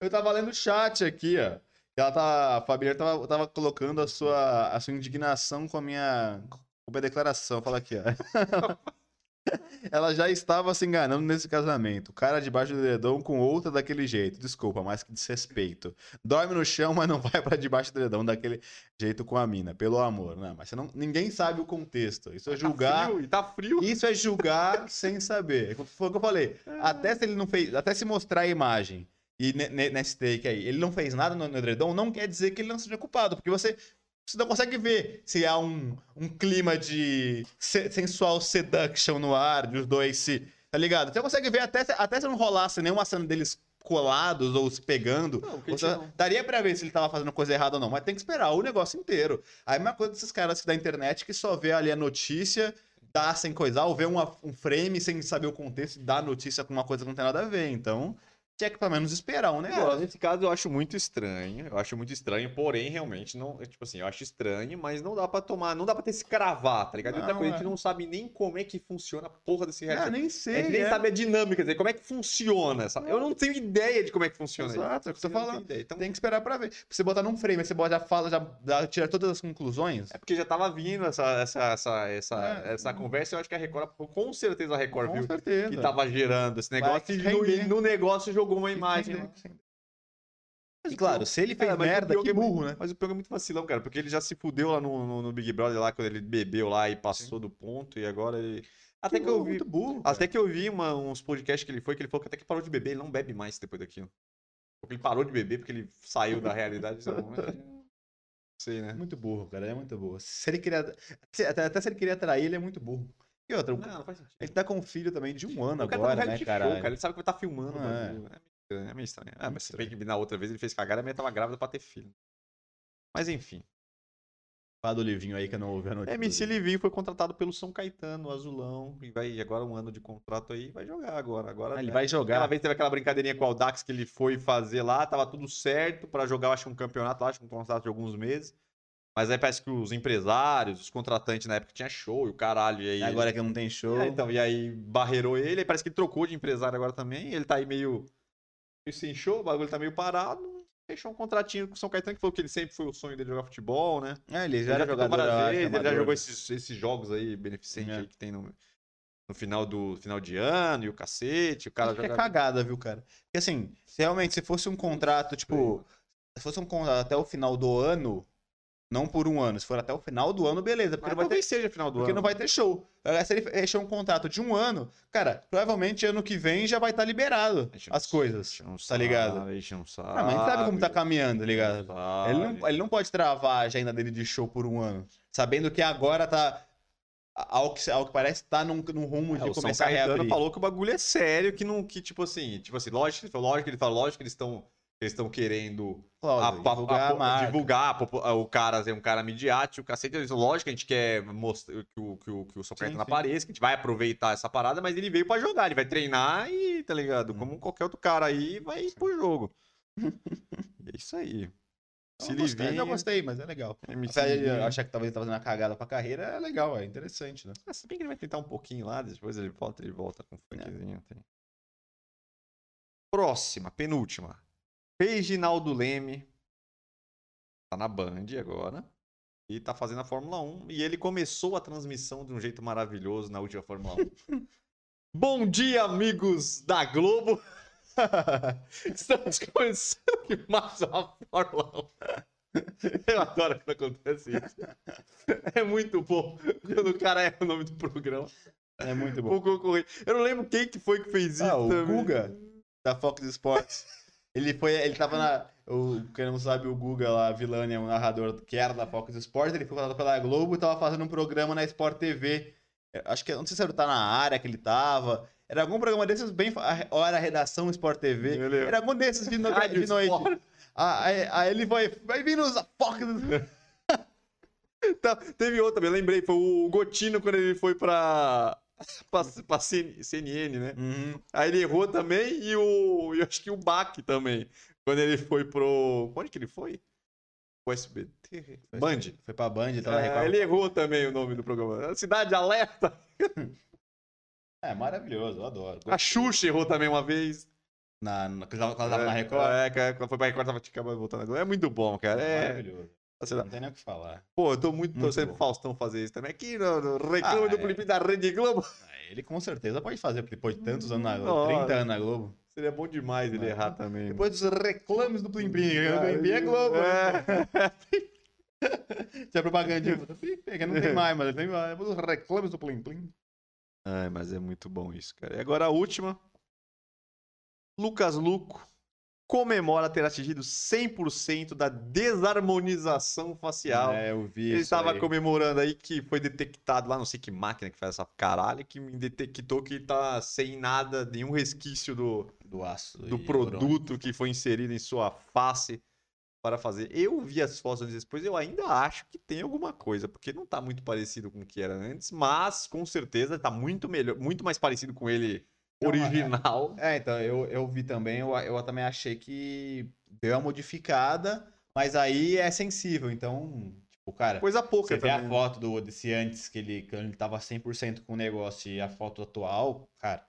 eu tava lendo o chat aqui, ó. Ela tá, a Fabiana tava, tava colocando a sua, a sua indignação com a minha, com a minha declaração. Fala aqui, ó. Ela já estava se enganando nesse casamento. O cara debaixo do dedão com outra daquele jeito. Desculpa, mas que desrespeito. Dorme no chão, mas não vai pra debaixo do dedão daquele jeito com a mina. Pelo amor. Não, mas você não, ninguém sabe o contexto. Isso é Tá julgar. frio, e tá frio. Isso é julgar sem saber. Foi o que eu falei. Até se ele não fez, até se mostrar a imagem e ne- ne- nesse take aí, ele não fez nada no, no edredom, não quer dizer que ele não seja culpado, porque você você não consegue ver se há um, um clima de se- sensual seduction no ar, de os dois se. Tá ligado? Você consegue ver até, se- até se não rolasse nenhuma cena deles colados ou se pegando. Não, daria pra ver se ele tava fazendo coisa errada ou não, mas tem que esperar o negócio inteiro. Aí a mesma coisa desses caras da internet que só vê ali a notícia, dá sem coisar, ou vê uma- um frame sem saber o contexto, dá a notícia com uma coisa que não tem nada a ver. Então, tinha que pelo menos esperar um negócio. nesse caso eu acho muito estranho. Eu acho muito estranho, porém, realmente, não. é, Tipo assim, eu acho estranho, mas não dá pra tomar, não dá pra ter se cravar, tá ligado? E outra Não, coisa, a é. gente não sabe nem como é que funciona a porra desse reality. Ah, nem a sei. gente nem é. sabe a dinâmica, dizer, como é que funciona, sabe? Eu não tenho ideia de como é que funciona. isso. Exato, é o que não falando. ideia. Então, Tem que esperar pra ver. Pra você botar num frame, aí você bota, já fala, já dá, tira todas as conclusões. É porque já tava vindo essa, essa, essa, essa, É. essa conversa, eu acho que a Record, com certeza a Record Com viu certeza. que tava gerando esse negócio e no, e no negócio jogou uma que imagem. lá. que render. E claro, se ele fez Cara, merda, que é burro, né? Mas o Pyong é muito vacilão, cara, porque ele já se fudeu lá no, no, no Big Brother, lá quando ele bebeu lá e passou do ponto, e agora ele. Até que, eu burro, vi. Muito burro. Até que eu vi uma- uns podcasts que ele foi, que ele falou que até que parou de beber, ele não bebe mais depois daquilo. Porque ele parou de beber porque ele saiu da realidade. Não sei, né? Muito burro, cara. É muito burro. Se ele queria. Até, até se ele queria trair, ele é muito burro. E outra, Não, não faz sentido. ele tá com um filho também de um ano O cara tá no agora, né, reality cara? Ele sabe que vai estar filmando. o Não é. bagulho. É meio estranho. É meio estranho. Ah, mas se bem que na outra vez ele fez cagada, a minha tava grávida pra ter filho. Mas enfim. Fala do Livinho aí que eu não ouvi a notícia. MC Livinho foi contratado pelo São Caetano, Azulão. E vai agora um ano de contrato aí, vai jogar agora. agora Ah, ele né? vai Aquela jogar. vez teve aquela brincadeirinha com o Aldax que ele foi fazer lá, tava tudo certo pra jogar, acho, um campeonato lá, acho que um contrato de alguns meses. Mas aí parece que os empresários, os contratantes na época tinha show e o caralho. E aí Agora que não tem show. É, então, e aí barreirou ele, aí parece que ele trocou de empresário agora também. Ele tá aí meio, meio sem show, o bagulho tá meio parado. Fechou um contratinho com o São Caetano, que falou que ele sempre foi o sonho dele jogar futebol, né? É, ele Ele já já era tentou jogador. várias vezes, ele já jogou esses, esses jogos aí beneficentes É. aí que tem no, no final do final de ano e o cacete. O cara é joga. cagada, viu, cara? Porque assim, se realmente se fosse um contrato, tipo, se fosse um contrato até o final do ano, não por um ano, se for até o final do ano, beleza, porque Mas não vai ter talvez seja final do Porque ano. não vai ter show. Se ele fechou um contrato de um ano, cara, provavelmente ano que vem já vai estar liberado gente não as coisas. não tá ligado? sabe, A gente não sabe. Ah, mas sabe como tá caminhando, tá ligado? Sabe. Ele não, ele não pode travar a agenda dele de show por um ano. Sabendo que agora tá. Ao que, ao que parece, tá num, num rumo É, de o São começar a reabrir. falou que o bagulho é sério, que não, que tipo assim, tipo assim, lógico, lógico ele fala, lógico que eles estão Eles estão querendo a- a- divulgar divulgar o cara é um cara midiático, o cacete. Lógico que a gente quer mostrar que o, que o, que o Sim, sim. apareça, que a gente vai aproveitar essa parada, mas ele veio pra jogar, ele vai treinar e, tá ligado? Hum. Como qualquer outro cara aí, vai pro jogo. É isso aí. Se Eu gostei, eu gostei, mas é legal. Apesar de achar que talvez ele tá fazendo uma cagada pra carreira, é legal, é interessante, né? Ah, se bem que ele vai tentar um pouquinho lá, depois ele volta, ele volta com um funkzinho. tem. Próxima, penúltima. Reginaldo Leme. Tá na Band agora. E tá fazendo a Fórmula 1. E ele começou a transmissão de um jeito maravilhoso na última Fórmula 1. Bom dia, amigos da Globo! Estamos começando mais uma Fórmula 1. Eu adoro quando acontece isso. É muito bom quando o cara erra o nome do programa. É muito O concorrente. Eu não lembro quem que foi que fez isso Ah, o também. Guga, da Fox Sports. Ele foi, ele tava na. O, quem não sabe, o Guga lá, Vilani, é um narrador que era da Fox Sports. Ele foi contratado pela Globo e tava fazendo um programa na Sport TV. É, Acho que, não sei se ele tá na área que ele tava. Era algum programa desses, bem. fa- Ou era a redação Sport TV. Era algum desses de, no, de noite. Ah, Aí, aí ele vai. Vai vir nos Fox. Tá, teve outra, também, lembrei, foi o Gotino quando ele foi pra, pra, pra CN CNN, né? Uhum. Aí ele errou também e o. Eu acho que o Bach também. Quando ele foi pro. Onde que ele foi? O SBT? Band. Foi pra Band, na É, ele errou também o nome do programa. Cidade Alerta. É maravilhoso, eu adoro. A Xuxa errou também uma vez. Na, na, quando ela tava na Record. É, é, quando foi pra Record, tava acabando voltando agora. É muito bom, cara. É, Maravilhoso. Lá. Não tem nem o que falar. Pô, eu tô muito, Muito torcendo pro Faustão fazer isso também. Aqui no, no reclame Ah, do é. Felipe da Rede Globo. Ah, Ele com certeza pode fazer, porque depois de tantos anos na Globo, Nossa. 30 anos na Globo. Seria bom demais ele Não. errar também. Depois dos reclames do Plim Plim. O Plim Plim é Globo. É. Tinha propagandinha. Plim Plim, que não tem mais, mas tem mais. Dos reclames do Plim Plim. Ai, mas é muito bom isso, cara. E agora a última. Lucas Luco comemora ter atingido 100% da desarmonização facial. É, eu vi Ele estava comemorando aí que foi detectado lá, não sei que máquina que faz essa caralho, que me detectou que tá sem nada, nenhum resquício do, do aço. do produto que foi inserido em sua face para fazer. Eu vi as fotos anos depois, eu ainda acho que tem alguma coisa, porque não tá muito parecido com o que era antes, mas com certeza tá muito melhor, muito mais parecido com ele original. É, então, eu, eu vi também, eu, eu também achei que deu uma modificada, mas aí é sensível, então, tipo, cara, Coisa pouca você vê a também. foto do, desse antes, que ele, que ele tava 100% com o negócio, e a foto atual, cara,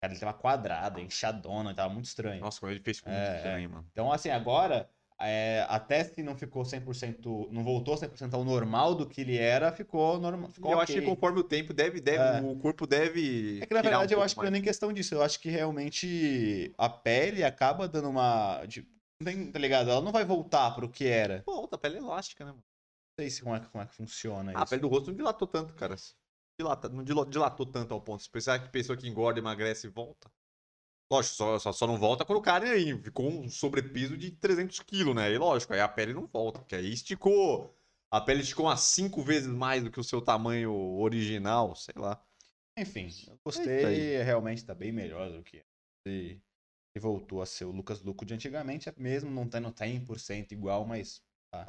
cara, ele tava quadrada, inchadona, tava muito estranho. Nossa, como ele fez ficou É, muito estranho, mano. Então, assim, agora, é, até se não ficou 100%, não voltou 100% ao normal do que ele era, ficou normal. Ficou eu ok. acho que conforme o tempo deve, deve É. o corpo deve. É que na tirar um verdade eu acho que não mais. é nem questão disso. Eu acho que realmente a pele acaba dando uma. não tem- tá ligado? Ela não vai voltar pro que era. Não Pô, a pele é elástica, né, mano? sei se como é, que- como é que funciona Ah, a isso. pele do rosto não dilatou tanto, cara. Dilata, não dilatou tanto ao ponto. Se pensar que pessoa que engorda, emagrece e volta. Lógico, só, só, só não volta quando o cara aí ficou um sobrepeso de 300 quilos, né? Aí, lógico, aí a pele não volta, porque aí esticou. A pele esticou umas 5 vezes mais do que o seu tamanho original, sei lá. Enfim, eu É isso gostei. realmente tá bem melhor do que ele, ele voltou a ser o Lucas Luco de antigamente, mesmo não tendo 100% igual, mas tá,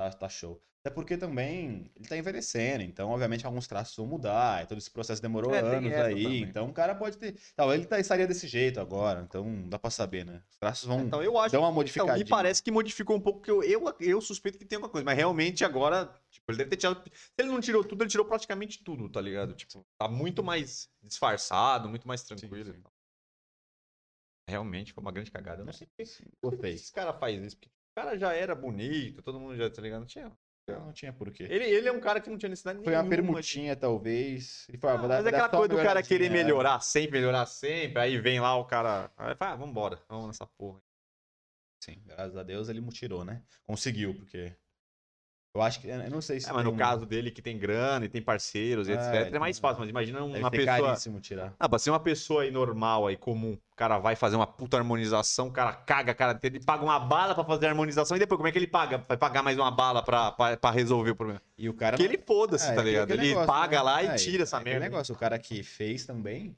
tá, tá show. Até porque também ele tá envelhecendo, então obviamente alguns traços vão mudar, todo esse processo demorou É, anos aí, também. então o cara pode ter. Tal, ele tá, estaria desse jeito agora, então dá pra saber, né? Os traços vão Então eu acho dar uma Então, modificadinha. me parece que modificou um pouco, porque eu, eu, eu suspeito que tem alguma coisa, mas realmente agora, tipo, ele deve ter tirado. Se ele não tirou tudo, ele tirou praticamente tudo, tá ligado? Tipo, tá muito mais disfarçado, muito mais tranquilo. sim. tal. Realmente foi uma grande cagada. Eu não sei por que Sim, por que esse cara faz isso, porque cara já era bonito, todo mundo já, tá ligado? Não tinha. Não, não tinha porquê. Ele, ele é um cara que não tinha necessidade Foi uma nenhuma de- permutinha, talvez. Ele foi, Ah, mas é aquela uma coisa do cara querer melhoradinha, é. melhorar sempre, melhorar sempre, aí vem lá o cara. Aí fala, ah, vambora, vamos nessa porra. Sim, graças a Deus ele tirou, né? Conseguiu, porque. Eu acho que. Eu não sei se. É, mas no caso dele que tem grana e tem parceiros, e É, etc, é mais então, fácil. Mas imagina uma pessoa. caríssimo tirar. Ah, pra ser uma pessoa aí normal aí, comum, o cara vai fazer uma puta harmonização, o cara caga cara ele paga uma bala pra fazer a harmonização e depois como é que ele paga? Vai pagar mais uma bala pra, pra, pra resolver o problema. E o cara. Porque ele foda-se, É, tá aquele- ligado? Ele negócio, paga né? lá É, e tira essa é merda. negócio, o cara que fez também.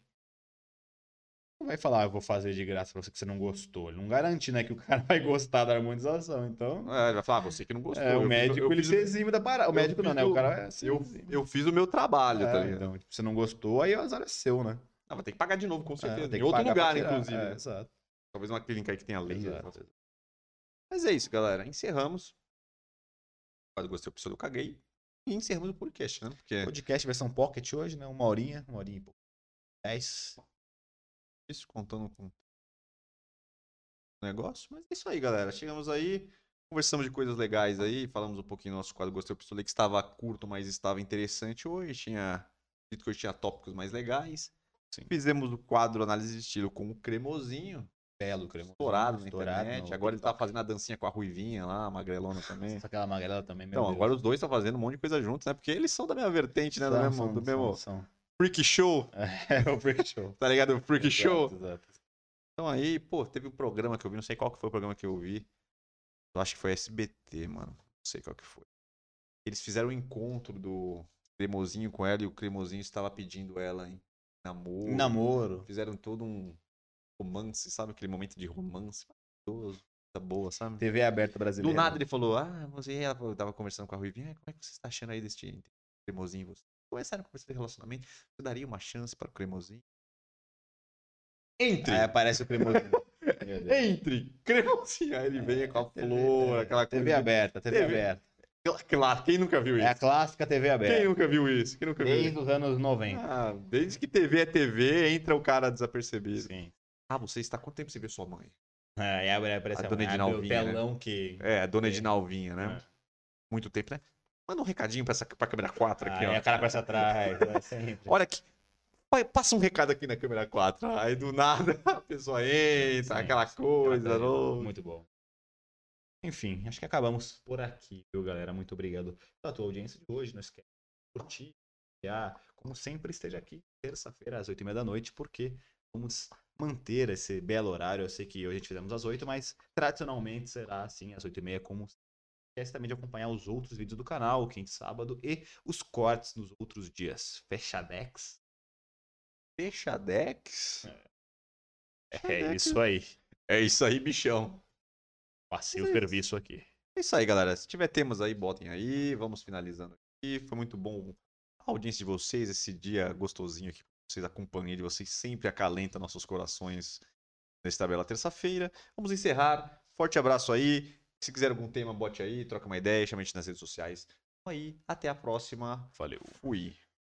Não vai falar, eu vou fazer de graça pra você que você não gostou. Ele não garante, né, que o cara vai gostar da harmonização. Então, É, ele vai falar, ah, você que não gostou. é, eu o médico, eu ele se exime da parada. O eu médico não, né? O cara se eu, exime. eu fiz o meu trabalho, tá É, ligado? então, tipo, você não gostou, aí o azar é seu, né? Ah, vai ter que pagar de novo, com É, certeza. tem em outro lugar, inclusive. É, né? exato. Talvez uma clínica aí que tenha. Exato. coisas. Mas é isso, galera. Encerramos. Quase gostei do episódio, eu caguei. E encerramos o podcast, né? Porque Podcast versão pocket hoje, né? Uma horinha, uma horinha e pouco. Dez. Isso, contando com o negócio. Mas é isso aí, galera. Chegamos aí, conversamos de coisas legais aí, falamos um pouquinho do nosso quadro Gostei do Pistolei, que estava curto, mas estava interessante hoje. Tinha. Dito que hoje tinha tópicos mais legais. Sim. Fizemos o quadro Análise de Estilo com o cremosinho, Belo, cremoso. estourado na Estourado internet. no Agora ele tá fazendo a dancinha com a Ruivinha lá, a magrelona também. Nossa, aquela magrela também, meu Então, Deus. agora os dois estão fazendo um monte de coisa juntos, né? Porque eles são da mesma vertente, né? do São, mesmo, são, do mesmo são. Freak Show, É o Freak Show. tá ligado? O Freak Exato, Show. Exato. Então aí, pô, teve um programa que eu vi, não sei qual que foi o programa que eu vi. Eu acho que foi SBT, mano. Não sei qual que foi. Eles fizeram um encontro do Cremosinho com ela e o Cremosinho estava pedindo ela em namoro. Namoro. Fizeram todo um romance, sabe? Aquele momento de romance maravilhoso, coisa boa, sabe? TV aberta brasileira. Do nada ele falou, ah, você, ela tava conversando com a Ruivinha, "Ah, como é que você está achando aí deste cremosinho? Você começaram a conversar de relacionamento, você daria uma chance para o cremosinho? Entre! Aí aparece o cremosinho. Entre! Cremosinho! Aí ele vem com a TV flor, aquela TV coisa. aberta, TV, TV. aberta. Claro, quem nunca viu É a isso? clássica TV Quem aberta. nunca viu isso? Quem nunca viu Desde isso? os anos 90. Ah, desde que TV é TV, entra o cara desapercebido. Sim. Ah, você está quanto tempo você vê sua mãe? É, aparece A a, dona Edinalvinha, o telão que... É, a dona É. Edinalvinha, né? É. Muito tempo, né? Manda um recadinho pra, essa, pra câmera 4 aqui, Aí ó. a cara aparece atrás. é. Olha aqui. Passa um recado aqui na câmera 4. Aí do nada a pessoa entra, Sim, aquela coisa. aquela louca. Muito bom. Enfim, acho que acabamos por aqui, viu, galera? Muito obrigado pela tua audiência de hoje. Não esquece de curtir. Ah, como sempre, esteja aqui terça-feira às 8h30 da noite, porque vamos manter esse belo horário. Eu sei que hoje a gente fizemos às 8 mas tradicionalmente será assim, às 8h30, como. Esquece também de acompanhar os outros vídeos do canal, quinta e sábado, e os cortes nos outros dias. Fechadex. Fechadex. É isso aí. É isso aí, bichão. Passei Mas o é serviço aqui. É isso aí, galera. Se tiver temas aí, botem aí. Vamos finalizando aqui. Foi muito bom a audiência de vocês, esse dia gostosinho aqui. Vocês, a companhia de vocês sempre acalenta nossos corações nesta bela terça-feira. Vamos encerrar. Forte abraço aí. Se quiser algum tema, bote aí, troca uma ideia, chame a gente nas redes sociais. Então aí, até a próxima. Valeu. Fui.